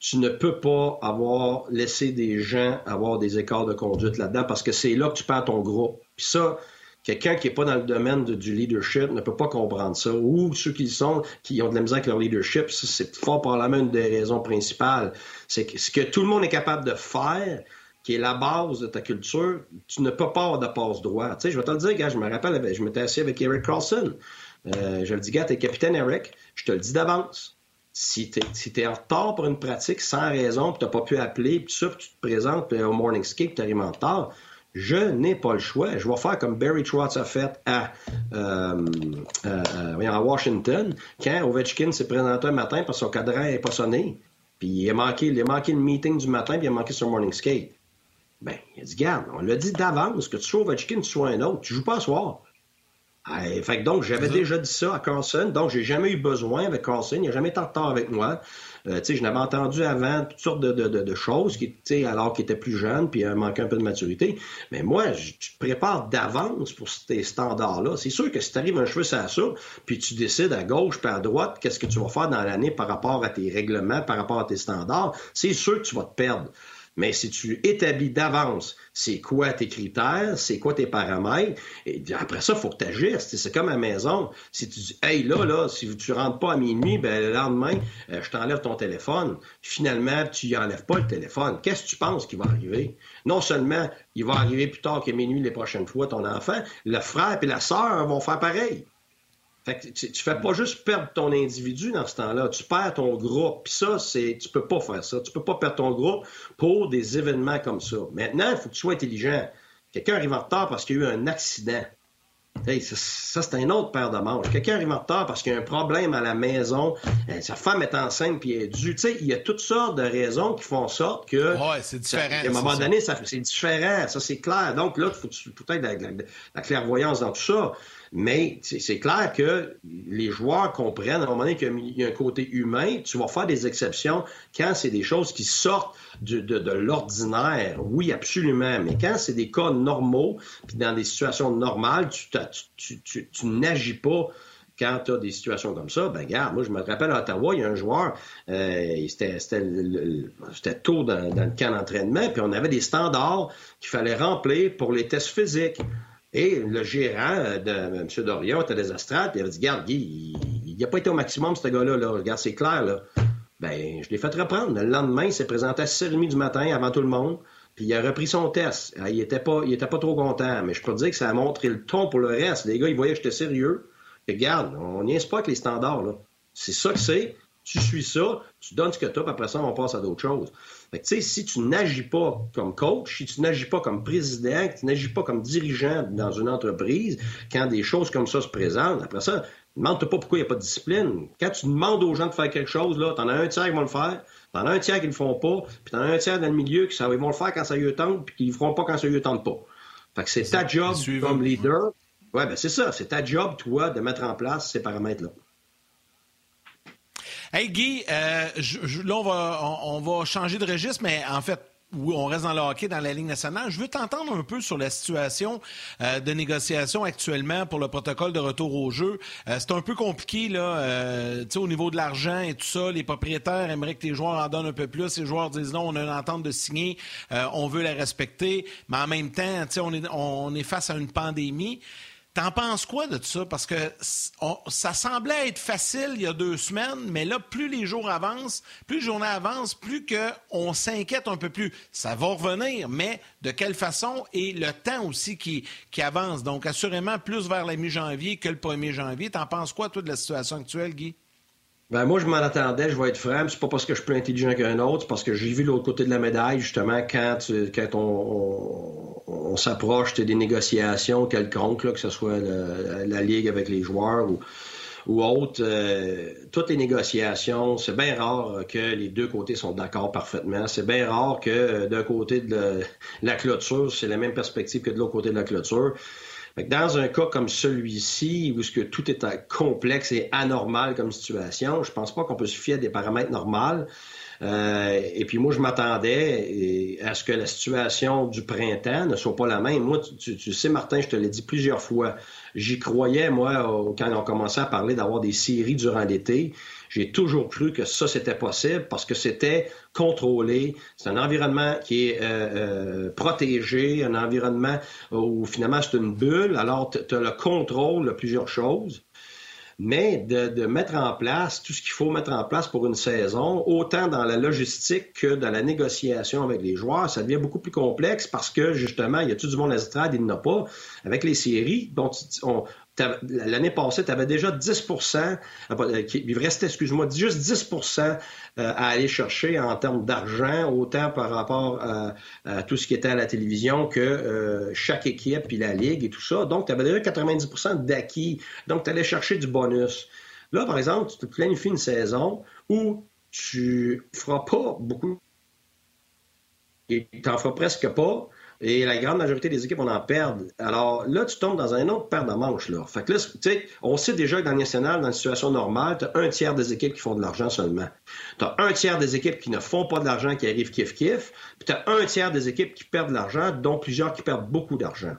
tu ne peux pas avoir laissé des gens avoir des écarts de conduite là-dedans parce que c'est là que tu perds ton groupe. Puis ça, quelqu'un qui n'est pas dans le domaine du leadership ne peut pas comprendre ça. Ou ceux qui sont, qui ont de la misère avec leur leadership, c'est fort probablement une des raisons principales. C'est que ce que tout le monde est capable de faire, qui est la base de ta culture, tu ne peux pas avoir de passe droit. Tu sais, je vais te le dire, gars, je me rappelle, je m'étais assis avec Eric Carlson. Euh, je le dis, gars, t'es capitaine Eric, je te le dis d'avance si tu es, en retard pour une pratique sans raison, puis tu n'as pas pu appeler, puis ça, tu te présentes au morning skate, tu arrives en retard, je n'ai pas le choix. Je vais faire comme Barry Trotz a fait à, euh, euh, à Washington, quand Ovechkin s'est présenté un matin parce que son cadran n'est pas sonné. Puis il a, manqué, il a manqué le meeting du matin, puis il a manqué son morning skate. Ben, il a dit, garde, on l'a dit d'avance que tu sois Ovechkin, tu sois un autre. Tu joues pas ce soir. Ah, fait que donc, j'avais déjà dit ça à Carlson, donc j'ai jamais eu besoin avec Carlson, il n'a jamais été en retard avec moi. Euh, sais, je n'avais entendu avant toutes sortes de, de, de, choses, qui, alors qu'il était plus jeune, puis il manquait un peu de maturité. Mais moi, je, tu te prépares d'avance pour ces standards-là. C'est sûr que si tu arrives un cheveu à ça, puis tu décides à gauche puis à droite, qu'est-ce que tu vas faire dans l'année par rapport à tes règlements, par rapport à tes standards, c'est sûr que tu vas te perdre. Mais si tu établis d'avance c'est quoi tes critères, c'est quoi tes paramètres, et après ça, il faut que tu agisses. C'est comme à la maison. Si tu dis, hey, là, là, si tu rentres pas à minuit, ben, le lendemain, euh, je t'enlève ton téléphone. Finalement, tu y enlèves pas le téléphone. Qu'est-ce que tu penses qui va arriver? Non seulement il va arriver plus tard que minuit les prochaines fois, ton enfant, le frère et la sœur vont faire pareil. Fait que tu, fais pas juste perdre ton individu dans ce temps-là, tu perds ton groupe. Puis ça, c'est tu peux pas faire ça. Tu peux pas perdre ton groupe pour des événements comme ça. Maintenant, il faut que tu sois intelligent. Quelqu'un arrive en retard parce qu'il y a eu un accident. ça, c'est un autre paire de manches. Quelqu'un arrive en retard parce qu'il y a un problème à la maison, euh, sa femme est enceinte puis elle est due. Tu sais, il y a toutes sortes de raisons qui font ça que. Ouais, c'est différent. à un moment donné, c'est différent. Ça, c'est clair. Donc là, il faut peut-être la, la, clairvoyance dans tout ça. Mais c'est clair que les joueurs comprennent à un moment donné qu'il y a un côté humain. Tu vas faire des exceptions quand c'est des choses qui sortent de, l'ordinaire. Oui, absolument. Mais quand c'est des cas normaux, puis dans des situations normales, tu, tu, n'agis pas quand tu as des situations comme ça, ben regarde, moi je me rappelle à Ottawa, il y a un joueur, euh, c'était tôt dans, dans, le camp d'entraînement, puis on avait des standards qu'il fallait remplir pour les tests physiques. Et le gérant de M. Dorion était puis il avait dit Regarde, Guy, il n'a pas été au maximum, ce gars-là. Là. Regarde, c'est clair. Ben, je l'ai fait reprendre. Le lendemain, il s'est présenté à 6h30 du matin avant tout le monde. Puis il a repris son test. Ah, il était pas, pas trop content. Mais je peux te dire que ça a montré le ton pour le reste. Les gars, ils voyaient que j'étais sérieux. regarde, on n'y pas avec les standards. C'est ça que c'est. Tu suis ça, tu donnes ce que tu as, puis après ça, on passe à d'autres choses. Fait que, tu sais, si tu n'agis pas comme coach, si tu n'agis pas comme président, que tu n'agis pas comme dirigeant dans une entreprise, quand des choses comme ça se présentent, après ça, demande-toi pas pourquoi il n'y a pas de discipline. Quand tu demandes aux gens de faire quelque chose, là, t'en as un tiers qui vont le faire, t'en as un tiers qui le font pas, puis t'en as un tiers dans le milieu qui ça, ils vont le faire quand ça lui tente, puis qu'ils le feront pas quand ça lui tente pas. Fait que c'est ta job comme leader. Ouais, ben c'est ça. C'est ta job, toi, de mettre en place ces paramètres-là. Hey Guy, euh, là on va, on, va changer de registre, mais en fait, on reste dans le hockey, dans la Ligue nationale. Je veux t'entendre un peu sur la situation euh, de négociation actuellement pour le protocole de retour au jeu. Euh, c'est un peu compliqué là, euh, au niveau de l'argent et tout ça. Les propriétaires aimeraient que les joueurs en donnent un peu plus. Les joueurs disent non, on a une entente de signer, on veut la respecter. Mais en même temps, on est, on est face à une pandémie. T'en penses quoi de ça? Parce que ça semblait être facile il y a deux semaines, mais là, plus les jours avancent, plus les journées avancent, plus qu'on s'inquiète un peu plus. Ça va revenir, mais de quelle façon? Et le temps aussi qui, qui avance. Donc, assurément, plus vers la mi-janvier que le 1er janvier. T'en penses quoi, toi, de la situation actuelle, Guy? Ben moi, je m'en attendais, je vais être franc. C'est pas parce que je suis plus intelligent qu'un autre, parce que j'ai vu l'autre côté de la médaille, justement, quand, quand on, on, s'approche des négociations quelconques, là, que ce soit la Ligue avec les joueurs ou, ou autre, euh, toutes les négociations, c'est bien rare que les deux côtés sont d'accord parfaitement. C'est bien rare que euh, d'un côté de la clôture, c'est la même perspective que de l'autre côté de la clôture dans un cas comme celui-ci, où ce que tout est complexe et anormal comme situation, je pense pas qu'on peut se fier des paramètres normaux. Euh, et puis moi, je m'attendais à ce que la situation du printemps ne soit pas la même. Moi, tu sais, Martin, je te l'ai dit plusieurs fois, j'y croyais, moi, quand on commençait à parler d'avoir des séries durant l'été. J'ai toujours cru que ça, c'était possible parce que c'était contrôlé. C'est un environnement qui est euh, euh, protégé, un environnement où finalement c'est une bulle. Alors, tu as le contrôle de plusieurs choses. Mais de, mettre en place tout ce qu'il faut mettre en place pour une saison, autant dans la logistique que dans la négociation avec les joueurs, ça devient beaucoup plus complexe parce que justement, il y a tout du monde à l'estrade, il n'y en a pas. Avec les séries, dont on, L'année passée, tu avais déjà 10% euh, il restait, excuse-moi, juste 10% euh, à aller chercher en termes d'argent, autant par rapport à, tout ce qui était à la télévision que euh, chaque équipe puis la ligue et tout ça. Donc, tu avais déjà 90% d'acquis. Donc, tu allais chercher du bonus. Là, par exemple, tu te planifies une saison où tu feras pas beaucoup et tu n'en feras presque pas et la grande majorité des équipes, on en perd. Alors là, tu tombes dans un autre paire de manches. Là. Fait que là, tu sais, on sait déjà que dans le national, dans une situation normale, tu as un tiers des équipes qui font de l'argent seulement. Tu as un tiers des équipes qui ne font pas de l'argent, qui arrivent kiff-kiff. Puis tu as un tiers des équipes qui perdent de l'argent, dont plusieurs qui perdent beaucoup d'argent.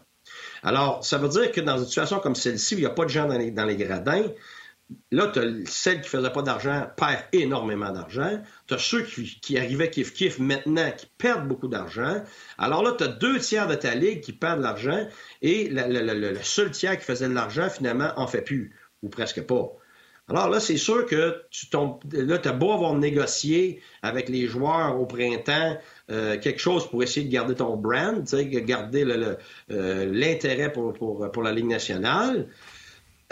Alors, ça veut dire que dans une situation comme celle-ci, il n'y a pas de gens dans les gradins, Là, tu as celle qui faisait pas d'argent perd énormément d'argent. Tu as ceux qui, arrivaient kiff-kiff maintenant qui perdent beaucoup d'argent. Alors là, tu as deux tiers de ta ligue qui perdent de l'argent et le, seul tiers qui faisait de l'argent, finalement, en fait plus, ou presque pas. Alors là, c'est sûr que tu tombes. Là, tu as beau avoir négocié avec les joueurs au printemps euh, quelque chose pour essayer de garder ton brand, garder euh, l'intérêt pour la Ligue nationale.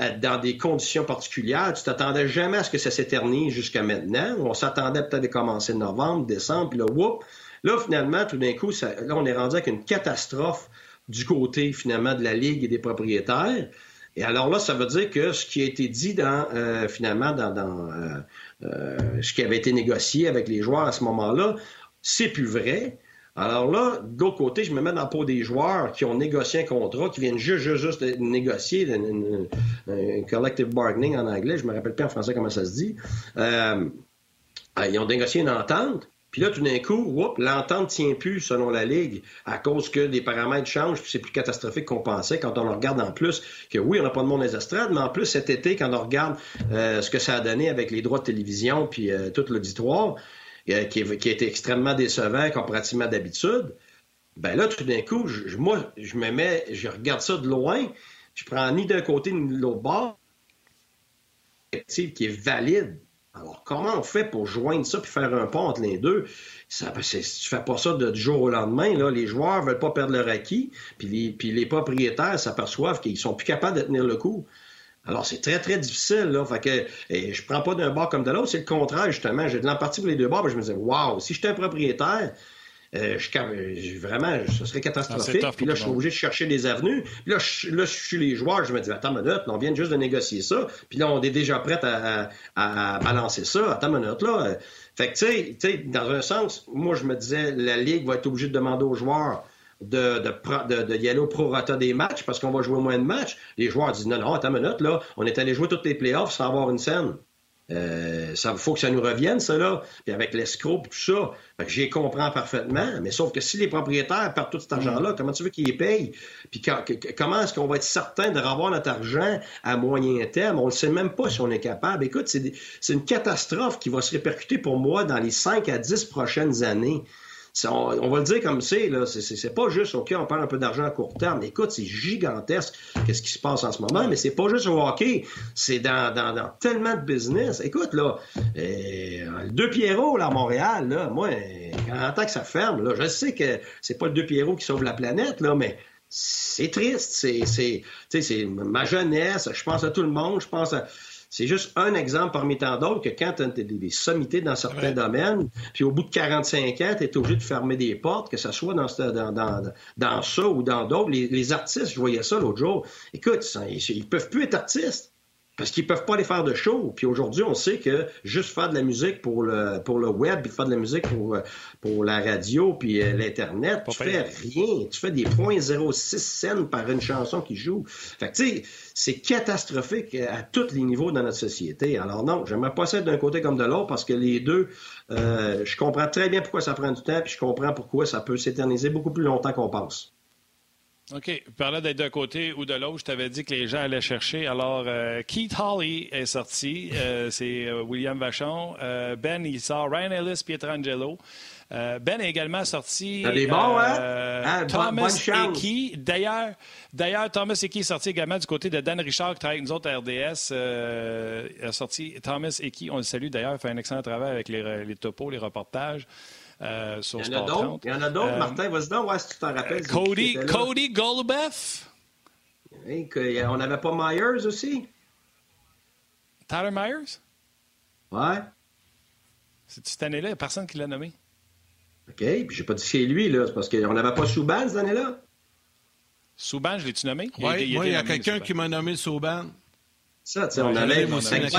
Euh, dans des conditions particulières. Tu t'attendais jamais à ce que ça s'éternise jusqu'à maintenant. On s'attendait peut-être à commencer novembre, décembre, puis là, whoop, là, finalement, tout d'un coup, là, on est rendu avec une catastrophe du côté, finalement, de la Ligue et des propriétaires. Et alors là, ça veut dire que ce qui a été dit dans, euh, finalement, dans, dans euh, ce qui avait été négocié avec les joueurs à ce moment-là, c'est plus vrai. Alors là, d'autre côté, je me mets dans la peau des joueurs qui ont négocié un contrat, qui viennent juste, juste, juste de négocier un collective bargaining en anglais, je me rappelle pas en français comment ça se dit. Euh, euh, ils ont négocié une entente, puis là, tout d'un coup, l'entente tient plus selon la Ligue à cause que les paramètres changent, puis c'est plus catastrophique qu'on pensait quand on regarde en plus que oui, on n'a pas de monde des estrades, mais en plus cet été, quand on regarde euh, ce que ça a donné avec les droits de télévision puis tout l'auditoire, euh, qui, a extrêmement décevant comparativement d'habitude, ben là, tout d'un coup, je, moi, je me mets, je regarde ça de loin, je prends ni d'un côté ni de l'autre bord, qui est valide. Alors, comment on fait pour joindre ça puis faire un pont entre les deux? Ça, ben, tu fais pas ça du jour au lendemain. Là. Les joueurs veulent pas perdre leur acquis, puis les, puis les propriétaires s'aperçoivent qu'ils sont plus capables de tenir le coup. Alors, c'est très, très difficile. Là. Fait que et je prends pas d'un bord comme de l'autre. C'est le contraire, justement. J'ai de l'empathie pour les deux bords. je me disais, waouh, si j'étais un propriétaire, euh, je, vraiment, ce serait catastrophique. puis là, je suis obligé de chercher des avenues. Puis là, je, là, je suis les joueurs, je me dis, attends une minute, on vient juste de négocier ça. Puis là, on est déjà prêt à, à, balancer ça. Attends une minute, là. Fait que, tu sais, dans un sens, moi, je me disais, la Ligue va être obligée de demander aux joueurs de, de, de, y aller au prorata des matchs parce qu'on va jouer moins de matchs. Les joueurs disent, non, non, attends une minute, là, on est allé jouer toutes les playoffs sans avoir une scène. Euh, ça faut que ça nous revienne, ça, là. Puis avec l'escroc et tout ça. j'y comprends parfaitement. Mais sauf que si les propriétaires perdent tout cet argent-là, mm. comment tu veux qu'ils les payent? Puis comment est-ce qu'on va être certain de revoir notre argent à moyen terme? On ne sait même pas si on est capable. Écoute, c'est une catastrophe qui va se répercuter pour moi dans les 5 à 10 prochaines années on, va le dire comme c'est, là. C'est pas juste, OK, on perd un peu d'argent à court terme. Écoute, c'est gigantesque qu'est-ce qui se passe en ce moment, mais c'est pas juste au hockey. C'est dans, dans, tellement de business. Écoute, là, euh, le Deux Pierrot, là, à Montréal, là, moi, en tant que ça ferme, là, je sais que c'est pas le Deux Pierrot qui sauve la planète, là, mais c'est triste. C'est, c'est ma jeunesse. Je pense à tout le monde. Je pense à c'est juste un exemple parmi tant d'autres que quand tu as des sommités dans certains domaines, puis au bout de 45 ans, tu es obligé de fermer des portes, que ce soit dans, dans, dans, dans ça ou dans d'autres. Les, artistes, je voyais ça l'autre jour. Écoute, ils, ils peuvent plus être artistes. Parce qu'ils peuvent pas aller faire de show. Puis aujourd'hui, on sait que juste faire de la musique pour le, pour le web, puis faire de la musique pour, pour la radio, puis euh, l'Internet, tu fais rien. Tu fais des points 0,6 scènes par une chanson qui joue. Fait que, tu sais, c'est catastrophique à tous les niveaux dans notre société. Alors non, j'aimerais pas ça d'un côté comme de l'autre parce que les deux, euh, je comprends très bien pourquoi ça prend du temps, puis je comprends pourquoi ça peut s'éterniser beaucoup plus longtemps qu'on pense. OK. Parlais d'être d'un côté ou de l'autre. Je t'avais dit que les gens allaient chercher. Alors, euh, Keith Hawley est sorti. Euh, c'est euh, William Vachon. ben, il sort Ryan Ellis, Pietrangelo. ben est également sorti. des bons, hein? Ah, Thomas Eki. D'ailleurs, d'ailleurs, Thomas Eki est sorti également du côté de Dan Richard, qui travaille avec nous autres à RDS. il a sorti Thomas Eki. On le salue d'ailleurs. Il fait un excellent travail avec les, les topos, les reportages. Euh, sur Il y en a d'autres? Il y en a d'autres, euh, Martin? Vas-y donc, ouais, si tu t'en rappelles. Cody, Cody Golubeff. on n'avait pas Myers aussi? Tyler Myers? Ouais. C'est cette année-là, il n'y a personne qui l'a nommé. OK, puis j'ai pas dit c'est lui, là. C'est parce qu'on n'avait pas Souban cette année-là? Souban, je l'ai-tu nommé? Oui, moi, il y a quelqu'un qui m'a nommé Souban. Ça, tu sais, on avait bonne, chance,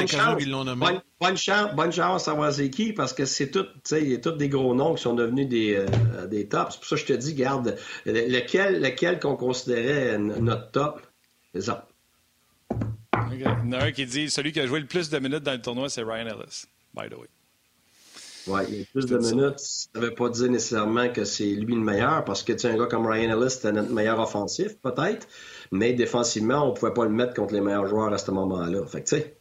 bonne, chance, bonne chance à savoir c'est qui, parce que c'est tout, tu sais, il y a tous des gros noms qui sont devenus des, euh, des tops. C'est pour ça que je te dis, garde, lequel, lequel qu'on considérait notre top, c'est ça. Il y en a un qui dit celui qui a joué le plus de minutes dans le tournoi, c'est Ryan Ellis, by the way. Oui, il y a plus de minutes. Ça ne veut pas dire nécessairement que c'est lui le meilleur, parce que tu sais, un gars comme Ryan Ellis, c'était notre meilleur offensif, peut-être mais défensivement, on ne pouvait pas le mettre contre les meilleurs joueurs à ce moment-là. Fait que, tu sais.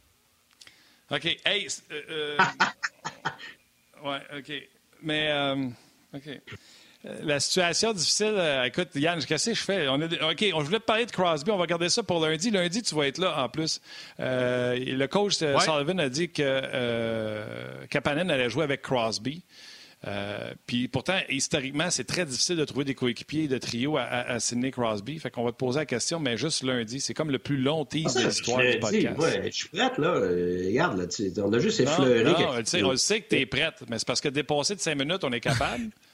OK. Hey, euh, euh ouais, OK. Mais, euh, OK. La situation difficile, euh, écoute, Yann, qu'est-ce que je fais? On OK, on voulait te parler de Crosby, on va garder ça pour lundi. Lundi, tu vas être là en plus. le coach Sullivan a dit que Kapanen allait jouer avec Crosby. Euh, puis pourtant, historiquement, c'est très difficile de trouver des coéquipiers de trio à, Sidney Crosby. Fait qu'on va te poser la question, mais juste lundi. C'est comme le plus long tease de l'histoire du podcast. Ouais, je suis prête, là. Euh, regarde, là, on a juste effleuré. Non, non, on sait que tu es prête, mais c'est parce que dépasser de 5 minutes, on est capable.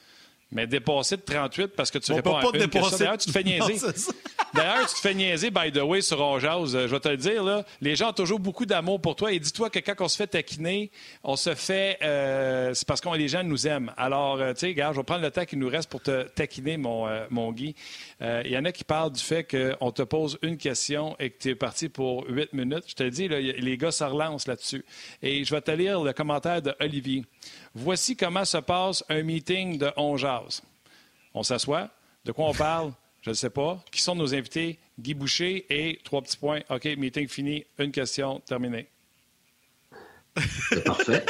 mais dépasser de 38 parce que tu réponds à une question. D'ailleurs, tu te fais niaiser. D'ailleurs, tu te fais niaiser, by the way, sur Onjaz. Je vais te le dire, là, les gens ont toujours beaucoup d'amour pour toi. Et dis-toi que quand on se fait taquiner, on se fait... Euh, c'est parce que les gens nous aiment. Alors, euh, tu sais, regarde, je vais prendre le temps qu'il nous reste pour te taquiner, mon, euh, mon Guy. Il y en a qui parlent du fait qu'on te pose une question et que tu es parti pour huit minutes. Je te dis, là, les gars se relancent là-dessus. Et je vais te lire le commentaire de Olivier. Voici comment se passe un meeting de On s'assoit. De quoi on parle? Je ne sais pas. Qui sont nos invités? Guy Boucher et trois petits points. OK, meeting fini. Une question, terminée. C'est parfait.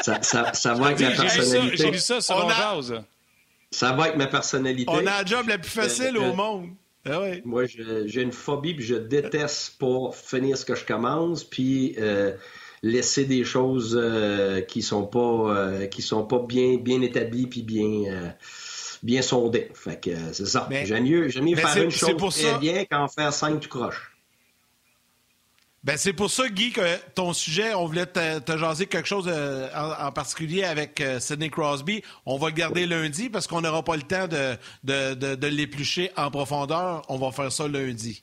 ça, ça, ça va avec ma personnalité. J'ai lu ça sur a... Ça va avec ma personnalité. On a la job la plus facile au monde. Ah Moi, j'ai une phobie, puis je déteste pas finir ce que je commence. Puis, euh, laisser des choses euh, qui sont pas euh, qui sont pas bien bien établies puis bien bien sondées. Fait que c'est ça. J'aime mieux j'aime mieux faire une chose très bien qu'en faire cinq tu croches. Ben c'est pour ça, Guy, que ton sujet, on voulait te, jaser quelque chose euh, en, particulier avec euh, Sidney Crosby. On va le garder lundi parce qu'on n'aura pas le temps de, de, de, l'éplucher en profondeur. On va faire ça lundi.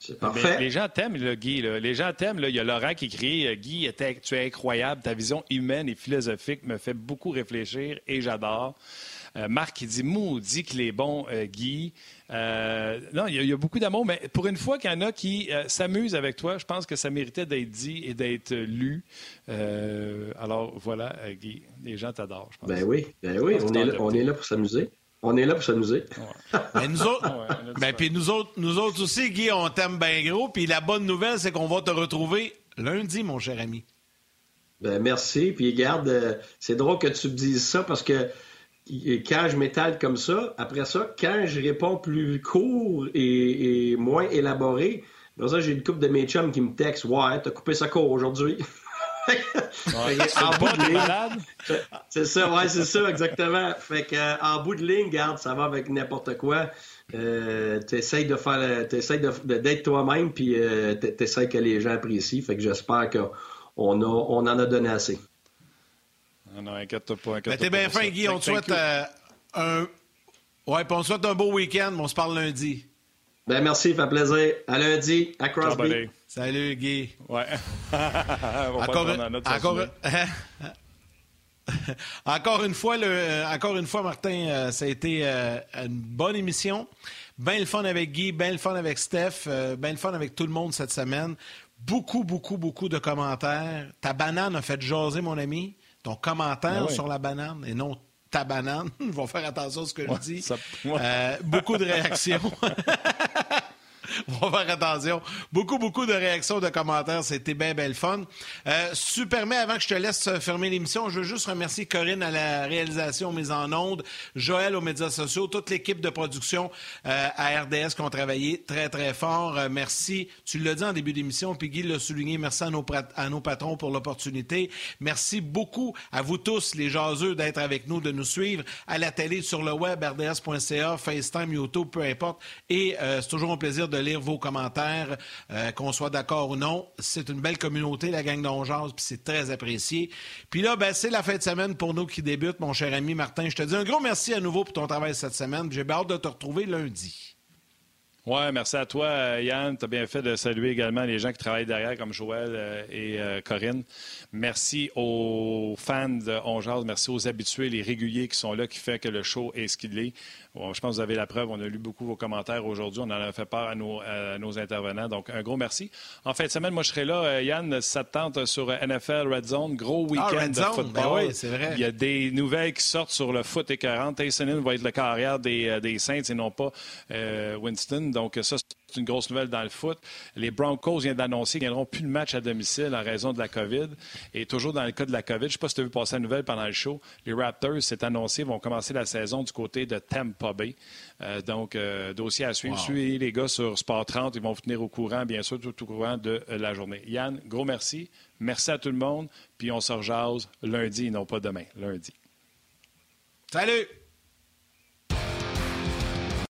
C'est parfait. les gens t'aiment, Guy. Les gens t'aiment. Il y a Laurent qui crie euh, Guy, tu es incroyable. Ta vision humaine et philosophique me fait beaucoup réfléchir et j'adore. Marc qui dit Maudit qu'il est bon, Guy. Euh, non, il y, a beaucoup d'amour, mais pour une fois qu'il y en a qui euh, s'amusent avec toi, je pense que ça méritait d'être dit et d'être lu. Euh, alors voilà, Guy, les gens t'adorent, je pense. Ben oui, ben oui, on est, là, on est là pour s'amuser. On est là pour s'amuser. mais nous autres, ben, puis nous autres, nous autres aussi, Guy, on t'aime bien gros. Puis la bonne nouvelle, c'est qu'on va te retrouver lundi, mon cher ami. Ben merci. Puis garde, c'est drôle que tu me dises ça parce que quand je m'étale comme ça, après ça, quand je réponds plus court et, moins élaboré, après ça, j'ai une coupe de mes chums qui me textent Ouais, t'as coupé ça court aujourd'hui. En bout de ligne. C'est ça, ouais, c'est ça, exactement. Fait que, euh, en bout de ligne, garde, ça va avec n'importe quoi. Euh, t'essayes de faire, t'essayes d'être toi-même, puis euh, t'essayes que les gens apprécient. Fait que j'espère qu'on on en a donné assez. Non, non, inquiète-toi pas. Inquiète t'es bien fin, Guy. On te souhaite euh, un. Ouais, puis on te souhaite un beau week-end, mais on se parle lundi. Ben merci, ça fait plaisir. À lundi, à Crosby. Salut, Guy. Ouais. encore, encore, encore, une fois, le, euh, encore une fois, Martin, euh, ça a été une bonne émission. Ben le fun avec Guy, ben le fun avec Steph, ben le fun avec tout le monde cette semaine. Beaucoup, beaucoup, beaucoup de commentaires. Ta banane a fait jaser, mon ami ton commentaire ben sur la banane et non ta banane. Il va faire attention à ce que je dis. Euh, beaucoup de réactions. On va faire attention. Beaucoup, beaucoup de réactions, de commentaires. C'était bien, belle fun. Euh, super, mais avant que je te laisse fermer l'émission, je veux juste remercier Corinne à la réalisation mise en ondes, Joël aux médias sociaux, toute l'équipe de production euh, à RDS qui ont travaillé très, très fort. Euh, merci. Tu l'as dit en début d'émission, puis Guy l'a souligné. Merci à nos, à nos patrons pour l'opportunité. Merci beaucoup à vous tous, les jaseux, d'être avec nous, de nous suivre à la télé, sur le web, rds.ca, FaceTime, YouTube, peu importe. Et c'est toujours un plaisir de lire vos commentaires, euh, qu'on soit d'accord ou non. C'est une belle communauté, la gang d'Ongeance, puis c'est très apprécié. Puis là, ben, c'est la fin de semaine pour nous qui débutent, mon cher ami Martin. Je te dis un gros merci à nouveau pour ton travail cette semaine. J'ai hâte de te retrouver lundi. Oui, merci à toi, Yann. Tu as bien fait de saluer également les gens qui travaillent derrière, comme Joël euh, et euh, Corinne. Merci aux fans de On merci aux habitués, les réguliers qui sont là, qui font que le show est ce qu'il est je pense que vous avez la preuve. On a lu beaucoup vos commentaires aujourd'hui. On en a fait part à nos, intervenants. Donc, un gros merci. En fin de semaine, moi, je serai là. Euh, Yann, ça te tente sur NFL Red Zone. Gros ah, week-end de football. Ben oui, c'est vrai. Il y a des nouvelles qui sortent sur le foot écœurant. Tayson va être le carrière des, euh, des Saints et non pas euh, Winston. Donc, ça, c'est une grosse nouvelle dans le foot. Les Broncos viennent d'annoncer qu'ils n'auront plus de match à domicile en raison de la COVID. Et toujours dans le cas de la COVID, je ne sais pas si tu as vu passer la nouvelle pendant le show, les Raptors, c'est annoncé, vont commencer la saison du côté de Tampa Bay. Euh, donc, euh, dossier à suivre. Suivez les gars sur Sport 30. Ils vont vous tenir au courant, bien sûr, tout au courant de euh, la journée. Yann, gros merci. Merci à tout le monde. Puis on se rejase lundi, non pas demain, lundi. Salut!